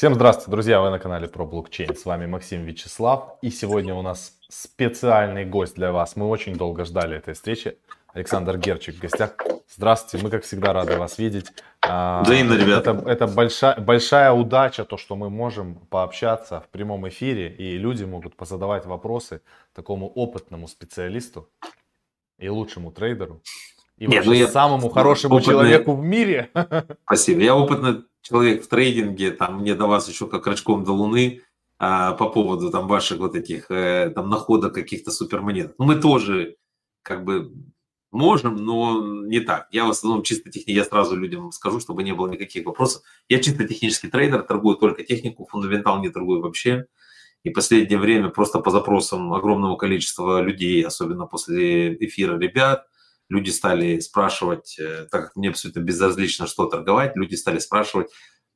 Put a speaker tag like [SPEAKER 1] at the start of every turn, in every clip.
[SPEAKER 1] Всем здравствуйте, друзья! Вы на канале про блокчейн. С вами Максим Вячеслав. И сегодня у нас специальный гость для вас. Мы очень долго ждали этой встречи. Александр Герчик в гостях. Здравствуйте, мы, как всегда, рады вас видеть.
[SPEAKER 2] А, Взаимно, ребята.
[SPEAKER 1] Это, это большая, большая удача, то, что мы можем пообщаться в прямом эфире, и люди могут позадавать вопросы такому опытному специалисту и лучшему трейдеру, и Нет, ну я самому хорошему опытный... человеку в мире.
[SPEAKER 2] Спасибо. Я опытный человек в трейдинге, там мне до вас еще как рачком до луны а, по поводу там ваших вот этих э, там находок каких-то супермонет. Ну, мы тоже как бы можем, но не так. Я в основном чисто технически, я сразу людям скажу, чтобы не было никаких вопросов. Я чисто технический трейдер, торгую только технику, фундаментал не торгую вообще. И последнее время просто по запросам огромного количества людей, особенно после эфира ребят, люди стали спрашивать, э, так как мне абсолютно безразлично, что торговать, люди стали спрашивать,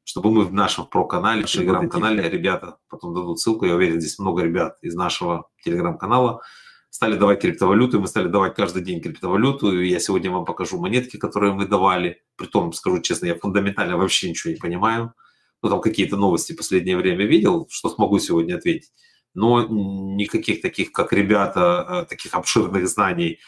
[SPEAKER 2] чтобы мы в нашем про-канале, в телеграм-канале, ребята потом дадут ссылку, я уверен, здесь много ребят из нашего телеграм-канала, стали давать криптовалюту, и мы стали давать каждый день криптовалюту, и я сегодня вам покажу монетки, которые мы давали, при том, скажу честно, я фундаментально вообще ничего не понимаю, ну, там какие-то новости в последнее время видел, что смогу сегодня ответить, но никаких таких, как ребята, э, таких обширных знаний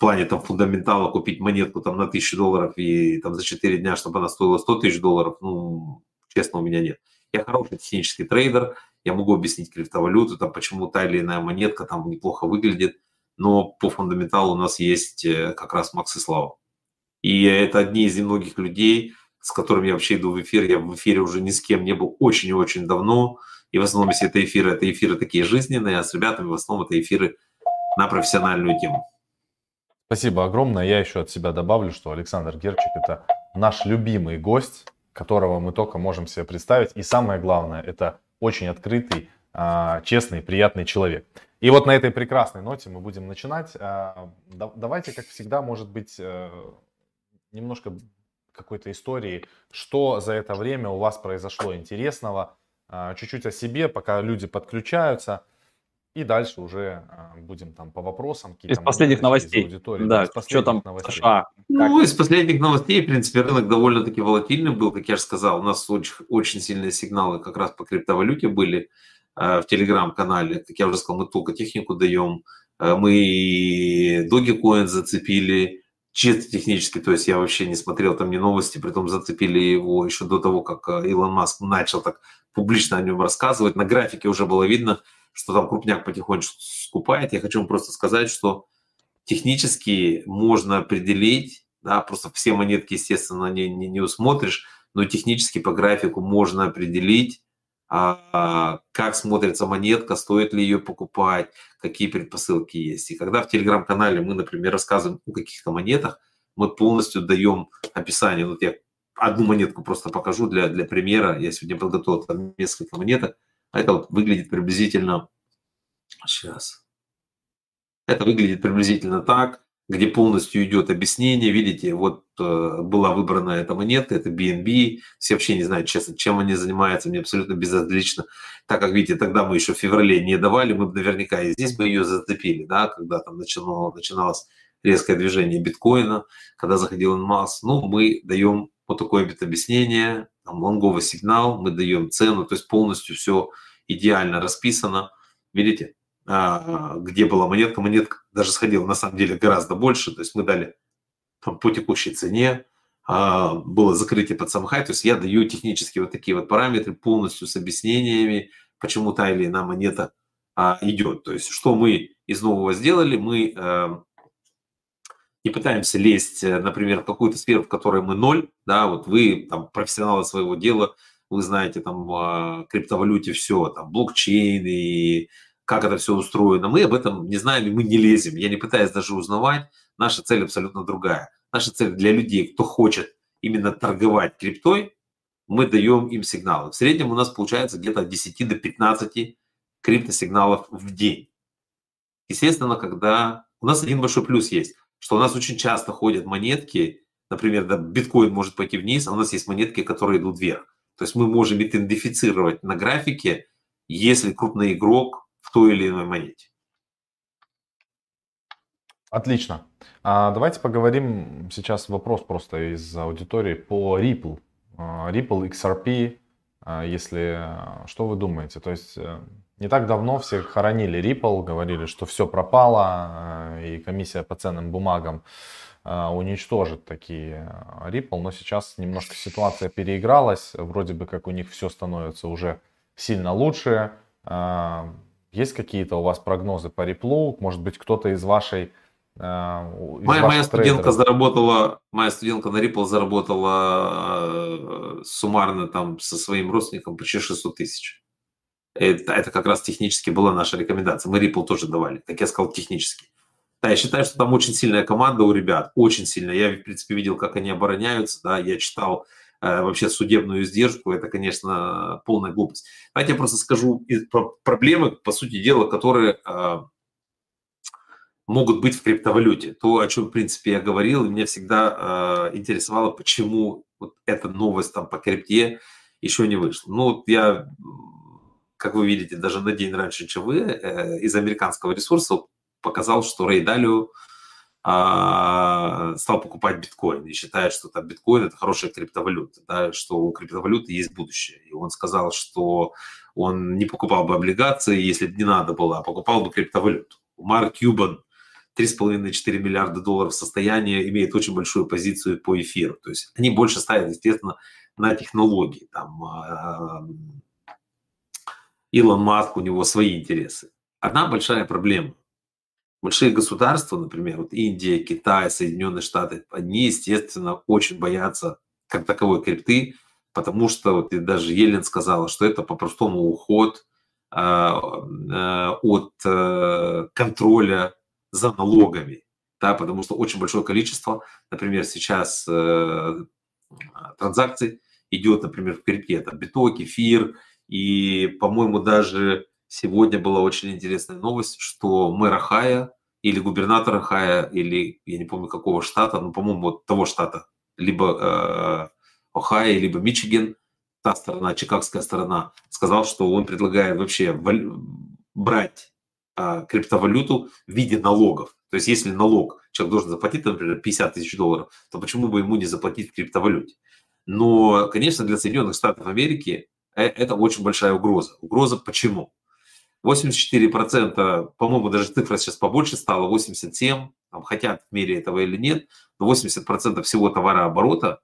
[SPEAKER 2] плане там фундаментала купить монетку там на тысячу долларов и там за 4 дня, чтобы она стоила 100 тысяч долларов, ну, честно, у меня нет. Я хороший технический трейдер, я могу объяснить криптовалюту, там, почему та или иная монетка там неплохо выглядит, но по фундаменталу у нас есть э, как раз Макс и Слава. И это одни из немногих людей, с которыми я вообще иду в эфир. Я в эфире уже ни с кем не был очень и очень давно. И в основном, если это эфиры, это эфиры такие жизненные, а с ребятами в основном это эфиры на профессиональную тему.
[SPEAKER 1] Спасибо огромное. Я еще от себя добавлю, что Александр Герчик это наш любимый гость, которого мы только можем себе представить. И самое главное, это очень открытый, а, честный, приятный человек. И вот на этой прекрасной ноте мы будем начинать. А, давайте, как всегда, может быть, э, немножко какой-то истории, что за это время у вас произошло интересного, а, чуть-чуть о себе, пока люди подключаются. И дальше уже а, будем там по вопросам.
[SPEAKER 3] Из последних новостей. Из
[SPEAKER 2] аудитории, да, да, что там новостей. США. Ну, как? из последних новостей, в принципе, рынок довольно-таки волатильный был, как я же сказал. У нас очень, очень сильные сигналы как раз по криптовалюте были э, в телеграм-канале. Как я уже сказал, мы только технику даем. Э, мы Dogecoin зацепили чисто технически, то есть я вообще не смотрел там ни новости, при том зацепили его еще до того, как э, Илон Маск начал так публично о нем рассказывать. На графике уже было видно, что там крупняк потихонечку скупает. Я хочу вам просто сказать, что технически можно определить, да, просто все монетки, естественно, не, не, не усмотришь, но технически по графику можно определить, а, как смотрится монетка, стоит ли ее покупать, какие предпосылки есть. И когда в телеграм-канале мы, например, рассказываем о каких-то монетах, мы полностью даем описание. Вот я одну монетку просто покажу для, для примера. Я сегодня подготовил там несколько монеток. А это выглядит приблизительно... Сейчас. Это выглядит приблизительно так, где полностью идет объяснение. Видите, вот э, была выбрана эта монета, это BNB. Все вообще не знают, честно, чем они занимаются, мне абсолютно безразлично. Так как, видите, тогда мы еще в феврале не давали, мы бы наверняка и здесь бы ее зацепили, да, когда там начинало, начиналось резкое движение биткоина, когда заходил инмасс. Ну, мы даем вот такое объяснение, там, лонговый сигнал, мы даем цену, то есть полностью все идеально расписано. Видите, а, где была монетка, монетка даже сходила на самом деле гораздо больше, то есть мы дали там, по текущей цене, а, было закрытие под сам хай, то есть я даю технически вот такие вот параметры полностью с объяснениями, почему та или иная монета а, идет. То есть что мы из нового сделали, мы не пытаемся лезть, э, например, в какую-то сферу, в которой мы ноль, да, вот вы там профессионалы своего дела, вы знаете там криптовалюте все, там блокчейн и как это все устроено. Мы об этом не знаем и мы не лезем. Я не пытаюсь даже узнавать. Наша цель абсолютно другая. Наша цель для людей, кто хочет именно торговать криптой, мы даем им сигналы. В среднем у нас получается где-то от 10 до 15 криптосигналов в день. Естественно, когда... У нас один большой плюс есть, что у нас очень часто ходят монетки, например, да, биткоин может пойти вниз, а у нас есть монетки, которые идут вверх. То есть мы можем идентифицировать на графике, если крупный игрок в той или иной монете.
[SPEAKER 1] Отлично. А давайте поговорим сейчас вопрос просто из аудитории по Ripple. А, Ripple XRP А если, что вы думаете? То есть э, не так давно все хоронили Ripple, говорили, что все пропало, и комиссия по ценным бумагам уничтожит такие Ripple, но сейчас немножко ситуация переигралась, вроде бы как у них все становится уже сильно лучше. Есть какие-то у вас прогнозы по Ripple? Может быть, кто-то из вашей
[SPEAKER 2] а, моя, моя студентка заработала, моя студентка на Ripple заработала э, суммарно там со своим родственником почти 600 тысяч. Это, это как раз технически была наша рекомендация. Мы Ripple тоже давали, как я сказал, технически. Да, я считаю, что там очень сильная команда у ребят, очень сильная. Я, в принципе, видел, как они обороняются, да, я читал э, вообще судебную издержку, это, конечно, полная глупость. Давайте я просто скажу проблемы, по сути дела, которые э, могут быть в криптовалюте. То, о чем, в принципе, я говорил, меня всегда э, интересовало, почему вот эта новость там по крипте еще не вышла. Ну, вот я, как вы видите, даже на день раньше, чем вы, э, из американского ресурса показал, что Рэй Далио э, стал покупать биткоин и считает, что там биткоин это хорошая криптовалюта, да, что у криптовалюты есть будущее. И он сказал, что он не покупал бы облигации, если бы не надо было, а покупал бы криптовалюту. Марк Кьюбан 3,5-4 миллиарда долларов состояния, имеет очень большую позицию по эфиру. То есть они больше ставят, естественно, на технологии. Там а, Илон Маск, у него свои интересы. Одна большая проблема. Большие государства, например, вот Индия, Китай, Соединенные Штаты, они, естественно, очень боятся как таковой крипты, потому что вот даже Елен сказала, что это по-простому уход э, э, от э, контроля за налогами, да, потому что очень большое количество, например, сейчас э, транзакций идет, например, в крипте, это биток, эфир, и, по-моему, даже сегодня была очень интересная новость, что мэр Ахая или губернатор Ахая, или я не помню какого штата, но, по-моему, вот того штата, либо э, Ohio, либо Мичиган, та сторона, чикагская сторона, сказал, что он предлагает вообще брать а, криптовалюту в виде налогов. То есть если налог человек должен заплатить, например, 50 тысяч долларов, то почему бы ему не заплатить в криптовалюте? Но, конечно, для Соединенных Штатов Америки э, это очень большая угроза. Угроза почему? 84%, по-моему, даже цифра сейчас побольше стала, 87%, там, хотят в мире этого или нет, но 80% всего товарооборота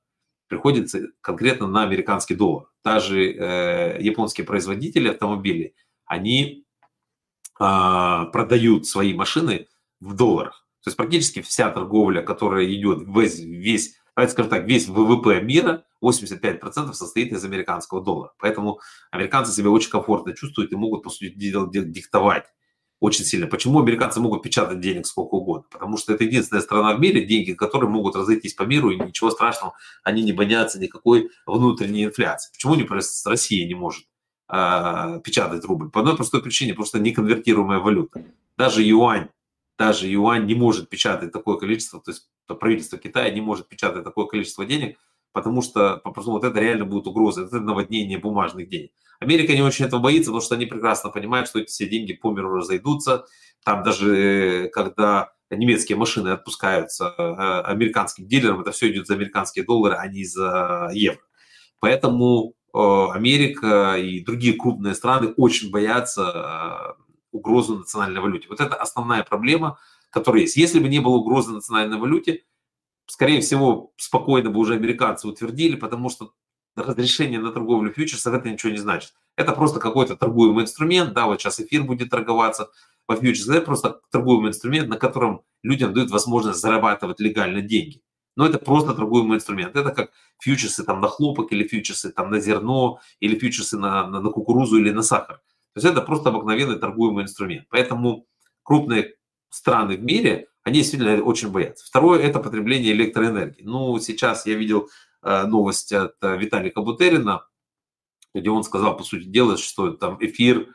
[SPEAKER 2] приходится конкретно на американский доллар. Даже э, японские производители автомобилей, они а, продают свои машины в долларах. То есть практически вся торговля, которая идет, весь, весь давайте скажем так, весь ВВП мира, 85% состоит из американского доллара. Поэтому американцы себя очень комфортно чувствуют и могут, по сути дела, диктовать очень сильно. Почему американцы могут печатать денег сколько угодно? Потому что это единственная страна в мире, деньги которые могут разойтись по миру, и ничего страшного, они не боятся никакой внутренней инфляции. Почему не Россия не может э, печатать рубль? По одной простой причине, что неконвертируемая валюта. Даже юань, даже юань не может печатать такое количество, то есть правительство Китая не может печатать такое количество денег, потому что попросту вот это реально будет угроза, это наводнение бумажных денег. Америка не очень этого боится, потому что они прекрасно понимают, что эти все деньги по миру разойдутся. Там даже э, когда немецкие машины отпускаются э, американским дилерам, это все идет за американские доллары, а не за евро. Поэтому Э, Америка и другие крупные страны очень боятся угрозу национальной валюте. Вот это основная проблема, которая есть. Если бы не было угрозы национальной валюте, скорее всего, спокойно бы уже американцы утвердили, потому что разрешение на торговлю фьючерсов это ничего не значит. Это просто какой-то торгуемый инструмент, да, вот сейчас эфир будет торговаться по фьючерсам, это просто торгуемый инструмент, на котором людям дают возможность зарабатывать легально деньги. Но это просто торгуемый инструмент. Это как фьючерсы там на хлопок или фьючерсы там на зерно или фьючерсы на, на, на кукурузу или на сахар. То есть это просто обыкновенный торгуемый инструмент. Поэтому крупные страны в мире, они действительно очень боятся. Второе – это потребление электроэнергии. Ну, сейчас я видел э, новость от э, Виталика Бутерина, где он сказал, по сути дела, что там эфир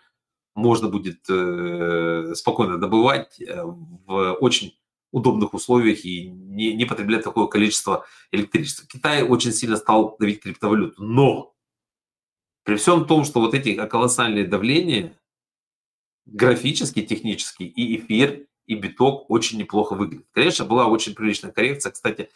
[SPEAKER 2] можно будет э, спокойно добывать в очень удобных условиях и не, не потреблять такое количество электричества. Китай очень сильно стал давить криптовалюту, но при всем том, что вот эти колоссальные давления, графически, технически, и эфир, и биток очень неплохо выглядят. Конечно, была очень приличная коррекция. Кстати,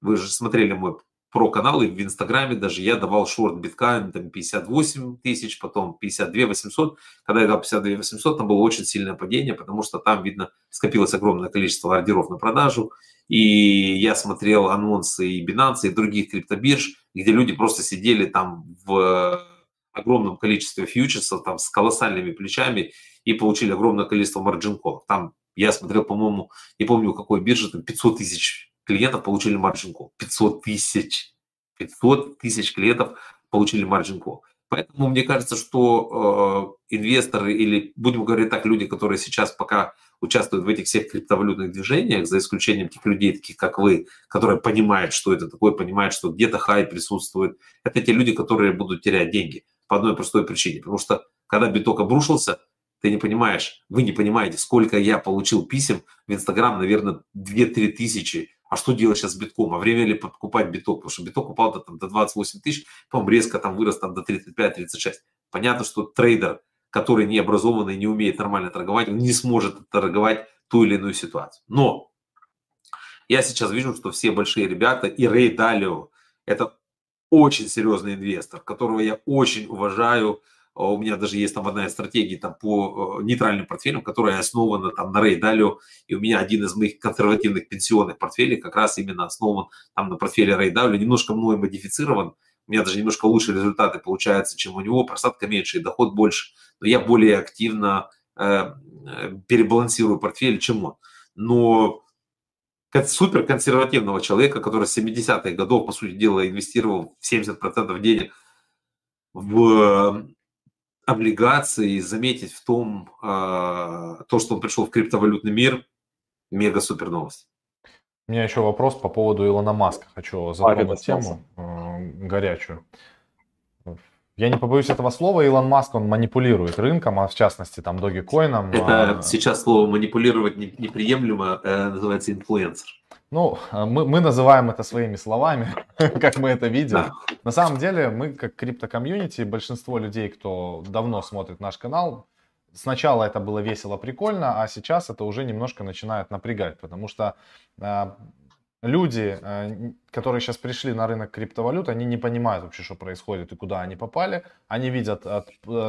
[SPEAKER 2] вы же смотрели мой про каналы в Инстаграме даже я давал шорт биткоин там 58 тысяч, потом 52 800. Когда я дал 52 800, там было очень сильное падение, потому что там, видно, скопилось огромное количество ордеров на продажу. И я смотрел анонсы и Binance, и других криптобирж, где люди просто сидели там в огромном количестве фьючерсов, там с колоссальными плечами и получили огромное количество марджинков. Там я смотрел, по-моему, не помню, какой бирже, там 500 тысяч клиентов получили маржин call. 500 тысяч. 500 тысяч клиентов получили маржин call. Поэтому мне кажется, что э, инвесторы или, будем говорить так, люди, которые сейчас пока участвуют в этих всех криптовалютных движениях, за исключением тех людей, таких как вы, которые понимают, что это такое, понимают, что где-то хай присутствует, это те люди, которые будут терять деньги по одной простой причине. Потому что когда биток обрушился, ты не понимаешь, вы не понимаете, сколько я получил писем в Инстаграм, наверное, 2-3 тысячи а что делать сейчас с битком, а время ли покупать биток, потому что биток упал до, там, до 28 тысяч, потом резко там вырос там, до 35-36. Понятно, что трейдер, который не образованный, не умеет нормально торговать, он не сможет торговать ту или иную ситуацию. Но я сейчас вижу, что все большие ребята, и Рэй Далио, это очень серьезный инвестор, которого я очень уважаю, у меня даже есть там одна из стратегий там, по э, нейтральным портфелям, которая основана там на Рей Далио, и у меня один из моих консервативных пенсионных портфелей как раз именно основан там на портфеле Рей Далио, немножко мной модифицирован, у меня даже немножко лучше результаты получаются, чем у него, просадка меньше и доход больше, но я более активно э, э перебалансирую портфель, чем он. Но супер консервативного человека, который с 70-х годов, по сути дела, инвестировал 70% денег в облигации, заметить в том, а, то, что он пришел в криптовалютный мир, мега-супер новость.
[SPEAKER 1] У меня еще вопрос по поводу Илона Маска. Хочу затронуть тему э, горячую. Я не побоюсь этого слова, Илон Маск, он манипулирует рынком, а в частности там Dogecoin.
[SPEAKER 2] Это а... сейчас слово манипулировать неприемлемо, э, называется инфлюенсер.
[SPEAKER 1] Ну, а мы, мы называем это своими словами, как мы это видим. На самом деле, мы как крипто-комьюнити, большинство людей, кто давно смотрит наш канал, сначала это было весело, прикольно, а сейчас это уже немножко начинает напрягать, потому что а, люди, э, которые сейчас пришли на рынок криптовалют, они не понимают вообще, что происходит и куда они попали. Они видят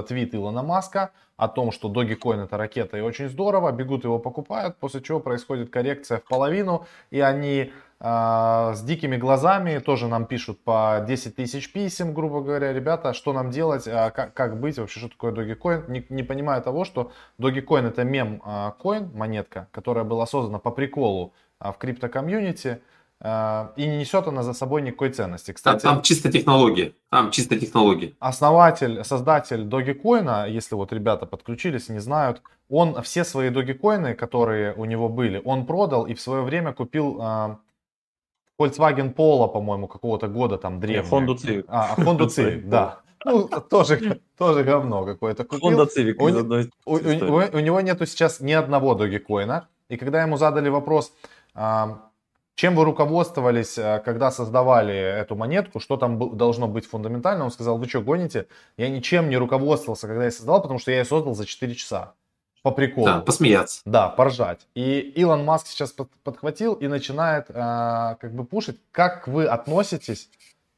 [SPEAKER 1] твит Илона Маска о том, что Dogecoin это ракета и очень здорово, бегут его покупают, после чего происходит коррекция в половину, и они э, с дикими глазами тоже нам пишут по 10 тысяч писем, грубо говоря, ребята, что нам делать, как, как быть, вообще, что такое Dogecoin, не, не понимая того, что Dogecoin это мем-коин, монетка, которая была создана по приколу в крипто-комьюнити, а, и не несет она за собой никакой ценности.
[SPEAKER 2] Кстати, там, там чисто технология. Там чисто технология.
[SPEAKER 1] Основатель, создатель Dogecoin, если вот ребята подключились и не знают, он все свои Dogecoin, которые у него были, он продал и в свое время купил э, Volkswagen Polo, по-моему, какого-то года там древнего.
[SPEAKER 2] Honda Civic.
[SPEAKER 1] А, Honda Civic, да. Ну, тоже, тоже говно какое-то купил.
[SPEAKER 2] Honda Civic.
[SPEAKER 1] У, у, у, у него нету сейчас ни одного Dogecoin. И когда ему задали вопрос, чем вы руководствовались, э, когда создавали эту монетку? Что там должно быть фундаментально? Он сказал, вы что, гоните? Я ничем не руководствовался, когда я создал, потому что я ее создал за 4 часа. По приколу. Да,
[SPEAKER 2] посмеяться.
[SPEAKER 1] Да, поржать. И Илон Маск сейчас подхватил и начинает э, как бы пушить. Как вы относитесь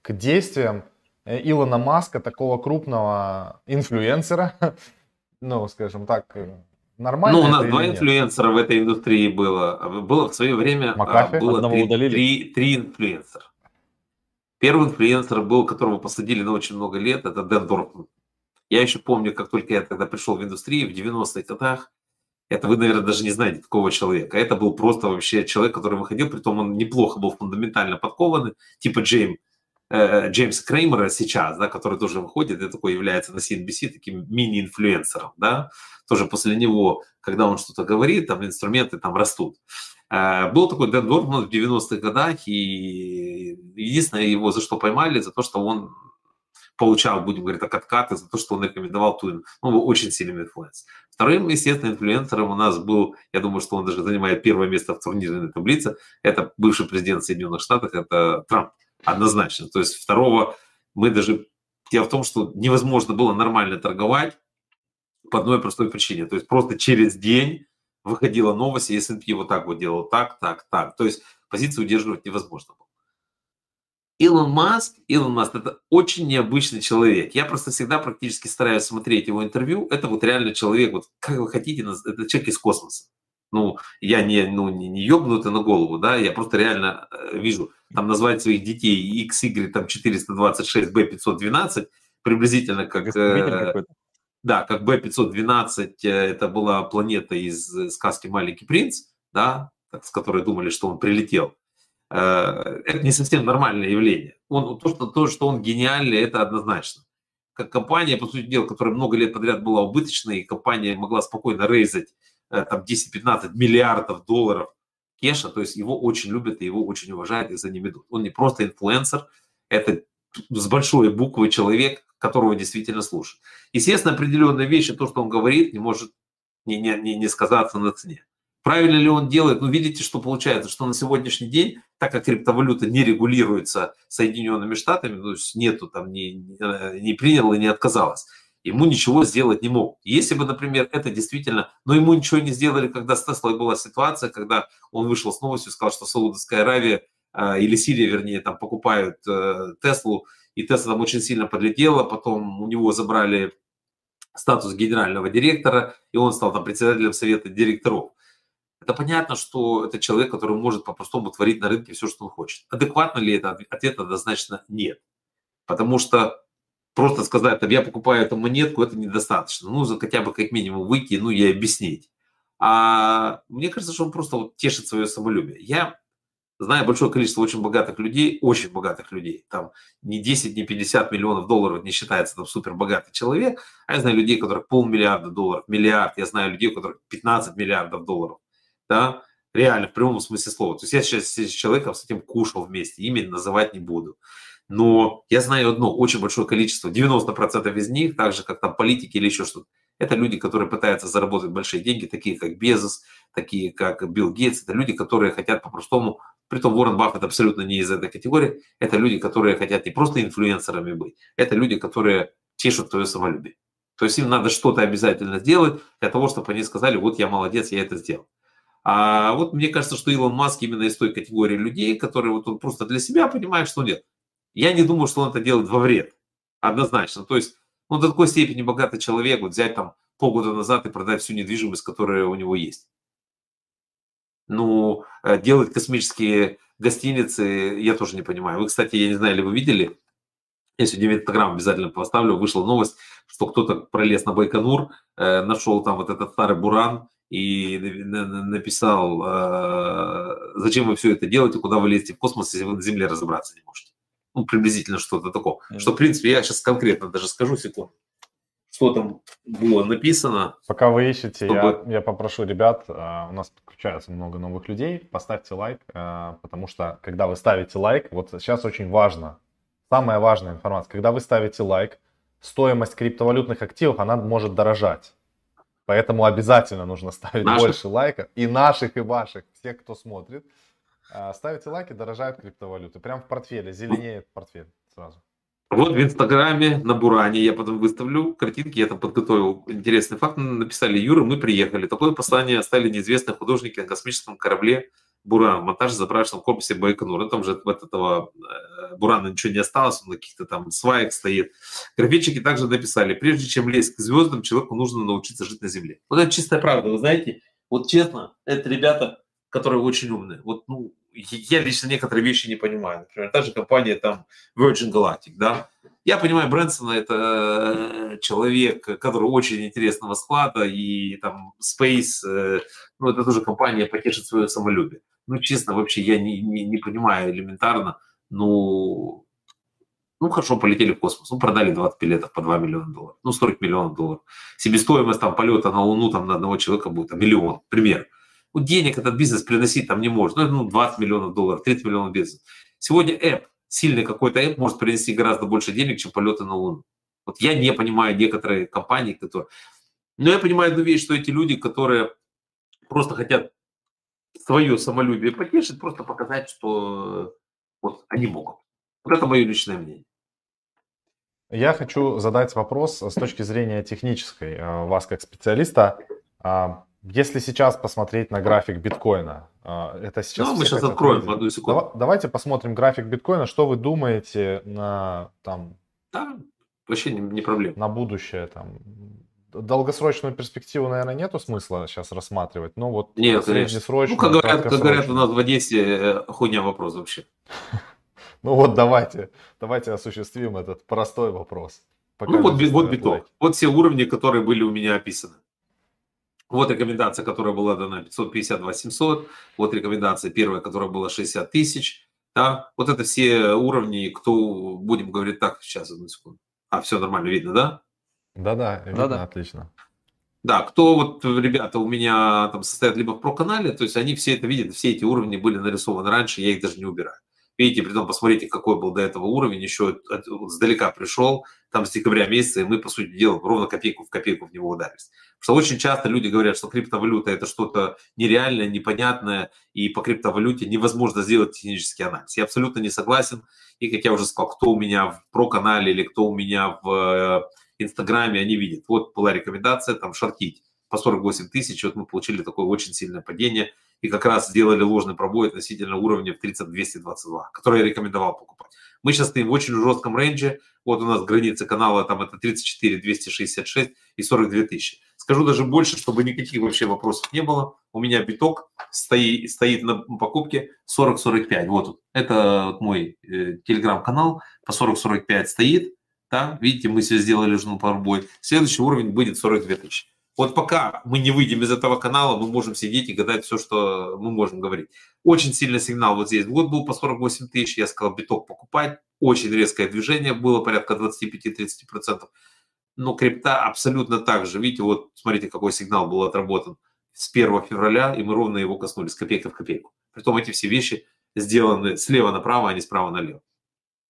[SPEAKER 1] к действиям э, Илона Маска, такого крупного инфлюенсера, ну, скажем так, Нормально
[SPEAKER 2] ну, у нас два инфлюенсера в этой индустрии было. Было в свое время а, Макафи? было три, три, три инфлюенсера. Первый инфлюенсер был, которого посадили на очень много лет, это Дэн Дорфман. Я еще помню, как только я тогда пришел в индустрию в 90-х годах, это вы, наверное, даже не знаете такого человека. Это был просто вообще человек, который выходил, при том он неплохо был фундаментально подкованный, типа Джейм, э, Джеймс Креймера сейчас, да, который тоже выходит и такой является на CNBC таким мини-инфлюенсером, да, тоже после него, когда он что-то говорит, там инструменты там растут. Э, был такой Дэн Дорфман в 90-х годах, и единственное его за что поймали, за то, что он получал, будем говорить так, откаты за то, что он рекомендовал ту, ну, очень сильный influence. Вторым, естественно, инфлюенсером у нас был, я думаю, что он даже занимает первое место в турнирной таблице, это бывший президент Соединенных Штатов, это Трамп, однозначно. То есть второго мы даже... Дело в том, что невозможно было нормально торговать, по одной простой причине. То есть просто через день выходила новость, и S&P вот так вот делал, так, так, так. То есть позицию удерживать невозможно было. Илон Маск, Илон Маск это очень необычный человек. Я просто всегда практически стараюсь смотреть его интервью. Это вот реально человек, вот как вы хотите, это человек из космоса. Ну, я не, ну, не, не ёбнутый на голову, да, я просто реально э, вижу, там назвать своих детей XY там 426, B512, приблизительно как... Э, да, как B512, э, это была планета из э, сказки «Маленький принц», да, с которой думали, что он прилетел. Это не совсем нормальное явление. Он, то, что, то, что он гениальный, это однозначно. Как компания, по сути дела, которая много лет подряд была убыточной, и компания могла спокойно рейзать там 10-15 миллиардов долларов кеша, то есть его очень любят и его очень уважают и за ним идут. Он не просто инфлюенсер, это с большой буквы человек, которого действительно слушают. Естественно, определенные вещи, то, что он говорит, не может не, не, не, не сказаться на цене. Правильно ли он делает? Ну, видите, что получается, что на сегодняшний день, так как криптовалюта не регулируется Соединенными Штатами, то есть нету там, не, не принял и не отказалась, ему ничего сделать не могут. Если бы, например, это действительно, но ему ничего не сделали, когда с Теслой была ситуация, когда он вышел с новостью сказал, что Саудовская Аравия э, или Сирия, вернее, там покупают э, Теслу, и Тесла там очень сильно подлетела, потом у него забрали статус генерального директора, и он стал там председателем совета директоров. Это понятно, что это человек, который может по-простому творить на рынке все, что он хочет. Адекватно ли это? Ответ однозначно нет. Потому что просто сказать, там, я покупаю эту монетку, это недостаточно. Ну, за хотя бы как минимум выйти, ну, и объяснить. А мне кажется, что он просто вот тешит свое самолюбие. Я знаю большое количество очень богатых людей, очень богатых людей, там не 10, не 50 миллионов долларов не считается там супер богатый человек, а я знаю людей, у которых полмиллиарда долларов, миллиард, я знаю людей, у которых 15 миллиардов долларов, да, реально, в прямом смысле слова. То есть я сейчас с человеком с этим кушал вместе, имя называть не буду. Но я знаю одно, очень большое количество, 90% из них, так же как там политики или еще что-то, это люди, которые пытаются заработать большие деньги, такие как Безос, такие как Билл Гейтс. Это люди, которые хотят по-простому, притом Уоррен Баффет абсолютно не из этой категории, это люди, которые хотят не просто инфлюенсерами быть, это люди, которые тешат твое самолюбие. То есть им надо что-то обязательно сделать для того, чтобы они сказали, вот я молодец, я это сделал. А вот мне кажется, что Илон Маск именно из той категории людей, которые вот он просто для себя понимает, что нет. Я не думаю, что он это делает во вред. Однозначно. То есть ну, до такой степени богатый человек, вот взять там полгода назад и продать всю недвижимость, которая у него есть. Ну, э, делать космические гостиницы я тоже не понимаю. Вы, кстати, я не знаю, ли вы видели, я сегодня в Инстаграм обязательно поставлю, вышла новость, что кто-то пролез на Байконур, э, нашел там вот этот старый буран и написал, э, зачем вы все это делаете, куда вы лезете в космос, если вы на Земле разобраться не можете ну, приблизительно что-то такое. Mm-hmm. Что, в принципе, я сейчас конкретно даже скажу, секунду, что там было написано.
[SPEAKER 1] Пока вы ищете, чтобы... я, я попрошу ребят, uh, у нас подключается много новых людей, поставьте лайк, uh, потому что, когда вы ставите лайк, вот сейчас очень важно, самая важная информация, когда вы ставите лайк, стоимость криптовалютных активов, она может дорожать. Поэтому обязательно нужно ставить наших? больше лайков. И наших, и ваших, всех, кто смотрит. А, ставите лайки, дорожают криптовалюты. Прям в портфеле, зеленеет портфель сразу.
[SPEAKER 2] Вот в Инстаграме на Буране я потом выставлю картинки, я там подготовил интересный факт. Написали, Юра, мы приехали. Такое послание оставили неизвестные художники на космическом корабле Буран. Монтаж в заправочном Байконур. Ну, там же от этого э, Бурана ничего не осталось, он на каких-то там сваях стоит. Графичики также написали, прежде чем лезть к звездам, человеку нужно научиться жить на Земле. Вот это чистая правда, вы знаете. Вот честно, это ребята которые очень умные. Вот, ну, я лично некоторые вещи не понимаю. Например, та же компания там Virgin Galactic, да. Я понимаю, Брэнсона это э, человек, который очень интересного склада, и там Space, э, ну, это тоже компания потешит свое самолюбие. Ну, честно, вообще я не, не, не понимаю элементарно, ну, ну, хорошо, полетели в космос, ну, продали 20 билетов по 2 миллиона долларов, ну, 40 миллионов долларов. Себестоимость там полета на Луну там на одного человека будет там, миллион, пример вот денег этот бизнес приносить там не может. Ну, это ну, 20 миллионов долларов, 30 миллионов бизнес. Сегодня app, сильный какой-то app может принести гораздо больше денег, чем полеты на Луну. Вот я не понимаю некоторые компании, которые... Но я понимаю одну вещь, что эти люди, которые просто хотят свое самолюбие потешить, просто показать, что вот они могут. Вот это мое личное мнение.
[SPEAKER 1] Я хочу задать вопрос с точки зрения технической. Э, вас как специалиста, а, Если сейчас посмотреть на график биткоина, а, это сейчас...
[SPEAKER 2] Ну, мы сейчас откроем видеть. одну секунду.
[SPEAKER 1] Давайте посмотрим график биткоина. Что вы думаете на там...
[SPEAKER 2] Да, вообще не, не проблема.
[SPEAKER 1] На будущее там. Долгосрочную перспективу, наверное, нету смысла сейчас рассматривать. Но вот
[SPEAKER 2] Нет, среднесрочную, Ну, как говорят, как говорят у нас в Одессе, э, хуйня вопрос вообще.
[SPEAKER 1] Ну вот давайте, давайте осуществим этот простой вопрос.
[SPEAKER 2] ну вот, вот биток. Вот все уровни, которые были у меня описаны. Вот рекомендация, которая была дана 552 700. Вот рекомендация первая, которая была 60 тысяч. Да? Вот это все уровни, кто, будем говорить так, сейчас, одну секунду. А, все нормально, видно, да?
[SPEAKER 1] Да-да, видно, Да-да. отлично.
[SPEAKER 2] Да, кто вот, ребята, у меня там состоят либо в про-канале, то есть они все это видят, все эти уровни были нарисованы раньше, я их даже не убираю. Видите, при том, посмотрите, какой был до этого уровень, еще сдалека пришел, там с декабря месяца, и мы, по сути дела, ровно копейку в копейку в него ударились. Что очень часто люди говорят, что криптовалюта – это что-то нереальное, непонятное, и по криптовалюте невозможно сделать технический анализ. Я абсолютно не согласен. И, как я уже сказал, кто у меня в про-канале или кто у меня в э, Инстаграме, они видят. Вот была рекомендация, там, шортить по 48 тысяч, вот мы получили такое очень сильное падение – и как раз сделали ложный пробой относительно уровня в 3222, который я рекомендовал покупать. Мы сейчас стоим в очень жестком рейнже. Вот у нас граница канала, там это 34 266 и 42 тысячи. Скажу даже больше, чтобы никаких вообще вопросов не было. У меня биток стоит, стоит на покупке 40-45. Вот тут. Это вот мой э, телеграм-канал по 40-45 стоит. Да? Видите, мы все сделали ложный пробой. Следующий уровень будет 42 тысячи. Вот пока мы не выйдем из этого канала, мы можем сидеть и гадать все, что мы можем говорить. Очень сильный сигнал вот здесь. Вот был по 48 тысяч, я сказал, биток покупать. Очень резкое движение было, порядка 25-30%. Но крипта абсолютно так же. Видите, вот смотрите, какой сигнал был отработан с 1 февраля, и мы ровно его коснулись, копейка в копейку. Притом эти все вещи сделаны слева направо, а не справа налево.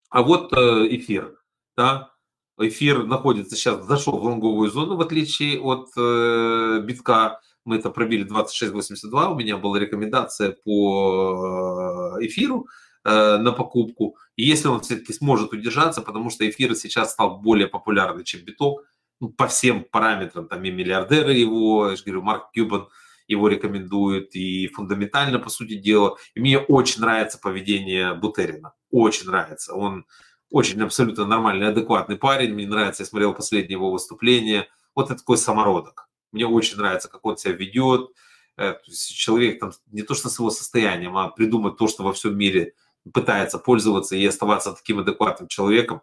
[SPEAKER 2] А вот э, эфир, да, эфир находится сейчас, зашел в лонговую зону, в отличие от э, битка. Мы это пробили 26.82, у меня была рекомендация по э, эфиру э, на покупку. И если он все-таки сможет удержаться, потому что эфир сейчас стал более популярный, чем биток, ну, по всем параметрам, там и миллиардеры его, я же говорю, Марк Кьюбан его рекомендует, и фундаментально, по сути дела. И мне очень нравится поведение Бутерина, очень нравится. Он очень абсолютно нормальный, адекватный парень. Мне нравится, я смотрел последнее его выступление. Вот это такой самородок. Мне очень нравится, как он себя ведет. Э, то есть человек там не то что с его состоянием, а придумать то, что во всем мире пытается пользоваться и оставаться таким адекватным человеком.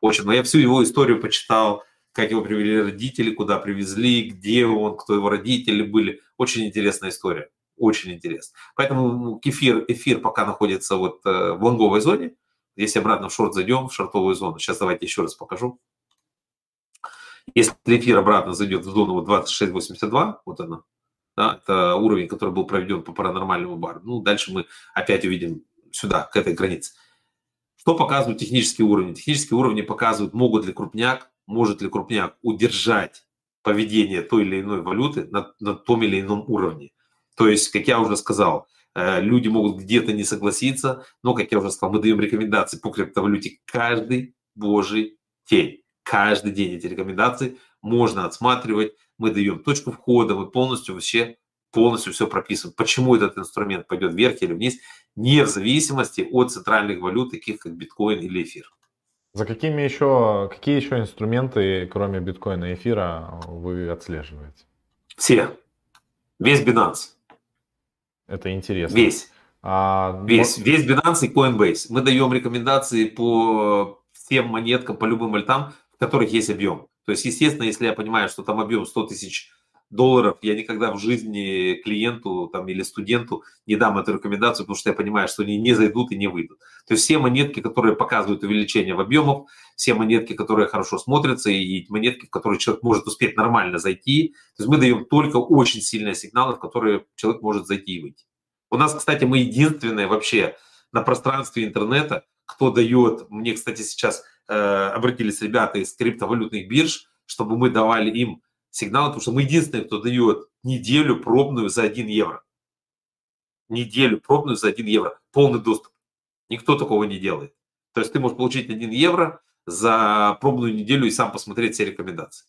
[SPEAKER 2] Очень. Но я всю его историю почитал, как его привели родители, куда привезли, где он, кто его родители были. Очень интересная история. Очень интересно. Поэтому кефир, эфир пока находится вот э, в лонговой зоне. Если обратно в шорт зайдем, в шортовую зону, сейчас давайте еще раз покажу. Если эфир обратно зайдет в зону 2682, вот она, да, это уровень, который был проведен по паранормальному бару. Ну, дальше мы опять увидим сюда, к этой границе. Что показывают технические уровни? Технические уровни показывают, могут ли крупняк, может ли крупняк удержать поведение той или иной валюты на, на том или ином уровне. То есть, как я уже сказал, Э, люди могут где-то не согласиться, но, как я уже сказал, мы даем рекомендации по криптовалюте каждый божий день. Каждый день эти рекомендации можно отсматривать. Мы даем точку входа, мы полностью вообще полностью все прописываем. Почему этот инструмент пойдет вверх или вниз, не в зависимости от центральных валют, таких как биткоин или эфир.
[SPEAKER 1] За какими еще, какие еще инструменты, кроме биткоина и эфира, вы отслеживаете?
[SPEAKER 2] Все. Весь Binance.
[SPEAKER 1] Это интересно.
[SPEAKER 2] Весь. А, весь, но... весь Binance и Coinbase. Мы даем рекомендации по всем монеткам, по любым альтам, в которых есть объем. То есть, естественно, если я понимаю, что там объем 100 тысяч долларов, я никогда в жизни клиенту там, или студенту не дам эту рекомендацию, потому что я понимаю, что они не зайдут и не выйдут. То есть все монетки, которые показывают увеличение в объемах, все монетки, которые хорошо смотрятся, и монетки, в которые человек может успеть нормально зайти. То есть мы даем только очень сильные сигналы, в которые человек может зайти и выйти. У нас, кстати, мы единственные вообще на пространстве интернета, кто дает, мне, кстати, сейчас э, обратились ребята из криптовалютных бирж, чтобы мы давали им сигналы, потому что мы единственные, кто дает неделю пробную за 1 евро. Неделю пробную за 1 евро. Полный доступ. Никто такого не делает. То есть ты можешь получить 1 евро за пробную неделю и сам посмотреть все рекомендации.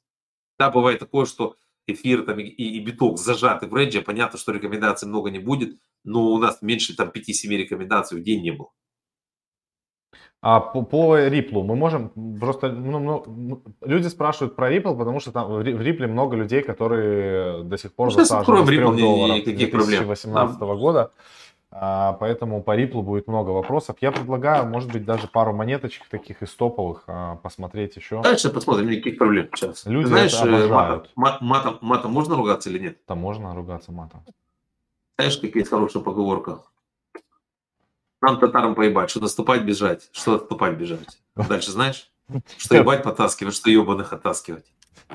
[SPEAKER 2] Да, бывает такое, что эфир там, и, и биток зажаты в рейнже, понятно, что рекомендаций много не будет, но у нас меньше там 5-7 рекомендаций в день не было.
[SPEAKER 1] А по, по Ripple мы можем просто ну, ну, люди спрашивают про Ripple, потому что там в Ripple много людей, которые до сих пор ну, засаживают 3 долларов 2018 проблем. года. А, поэтому по Ripple будет много вопросов. Я предлагаю, может быть, даже пару монеточек таких из топовых а, посмотреть еще.
[SPEAKER 2] Дальше посмотрим, никаких проблем сейчас.
[SPEAKER 1] Люди Знаешь, э.
[SPEAKER 2] Матом, матом, матом можно ругаться или нет?
[SPEAKER 1] Там можно ругаться матом.
[SPEAKER 2] Знаешь, какая есть хорошая поговорка? Нам татарам поебать, что наступать бежать, что отступать бежать. Дальше знаешь? Что ебать потаскивать, что ебаных оттаскивать.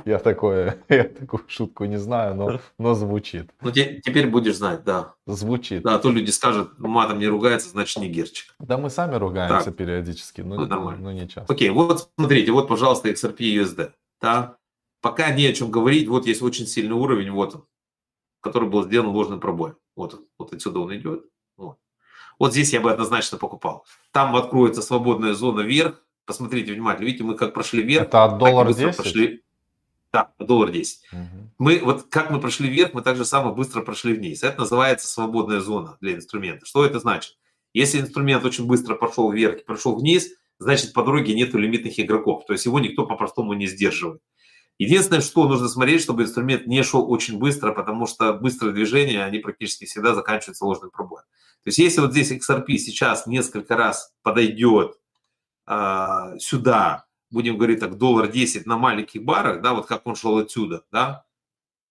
[SPEAKER 1] Я такое, я такую шутку не знаю, но, но звучит.
[SPEAKER 2] Ну, те, теперь будешь знать, да.
[SPEAKER 1] Звучит.
[SPEAKER 2] Да, а то люди скажут, матом не ругается, значит не герчик.
[SPEAKER 1] Да мы сами ругаемся так. периодически, но, ну, нормально. но не часто.
[SPEAKER 2] Окей, вот смотрите, вот, пожалуйста, XRP USD. Да? Пока не о чем говорить, вот есть очень сильный уровень, вот он, который был сделан ложным пробоем. Вот он, вот отсюда он идет. Вот. здесь я бы однозначно покупал. Там откроется свободная зона вверх. Посмотрите внимательно, видите, мы как прошли вверх.
[SPEAKER 1] Это от доллара 10? Прошли
[SPEAKER 2] да, доллар 10. Угу. Мы, вот как мы прошли вверх, мы так же самое быстро прошли вниз. Это называется свободная зона для инструмента. Что это значит? Если инструмент очень быстро пошел вверх и прошел вниз, значит по дороге нету лимитных игроков. То есть его никто по-простому не сдерживает. Единственное, что нужно смотреть, чтобы инструмент не шел очень быстро, потому что быстрые движения, они практически всегда заканчиваются ложным пробоем. То есть если вот здесь XRP сейчас несколько раз подойдет э, сюда, будем говорить так, доллар 10 на маленьких барах, да, вот как он шел отсюда, да,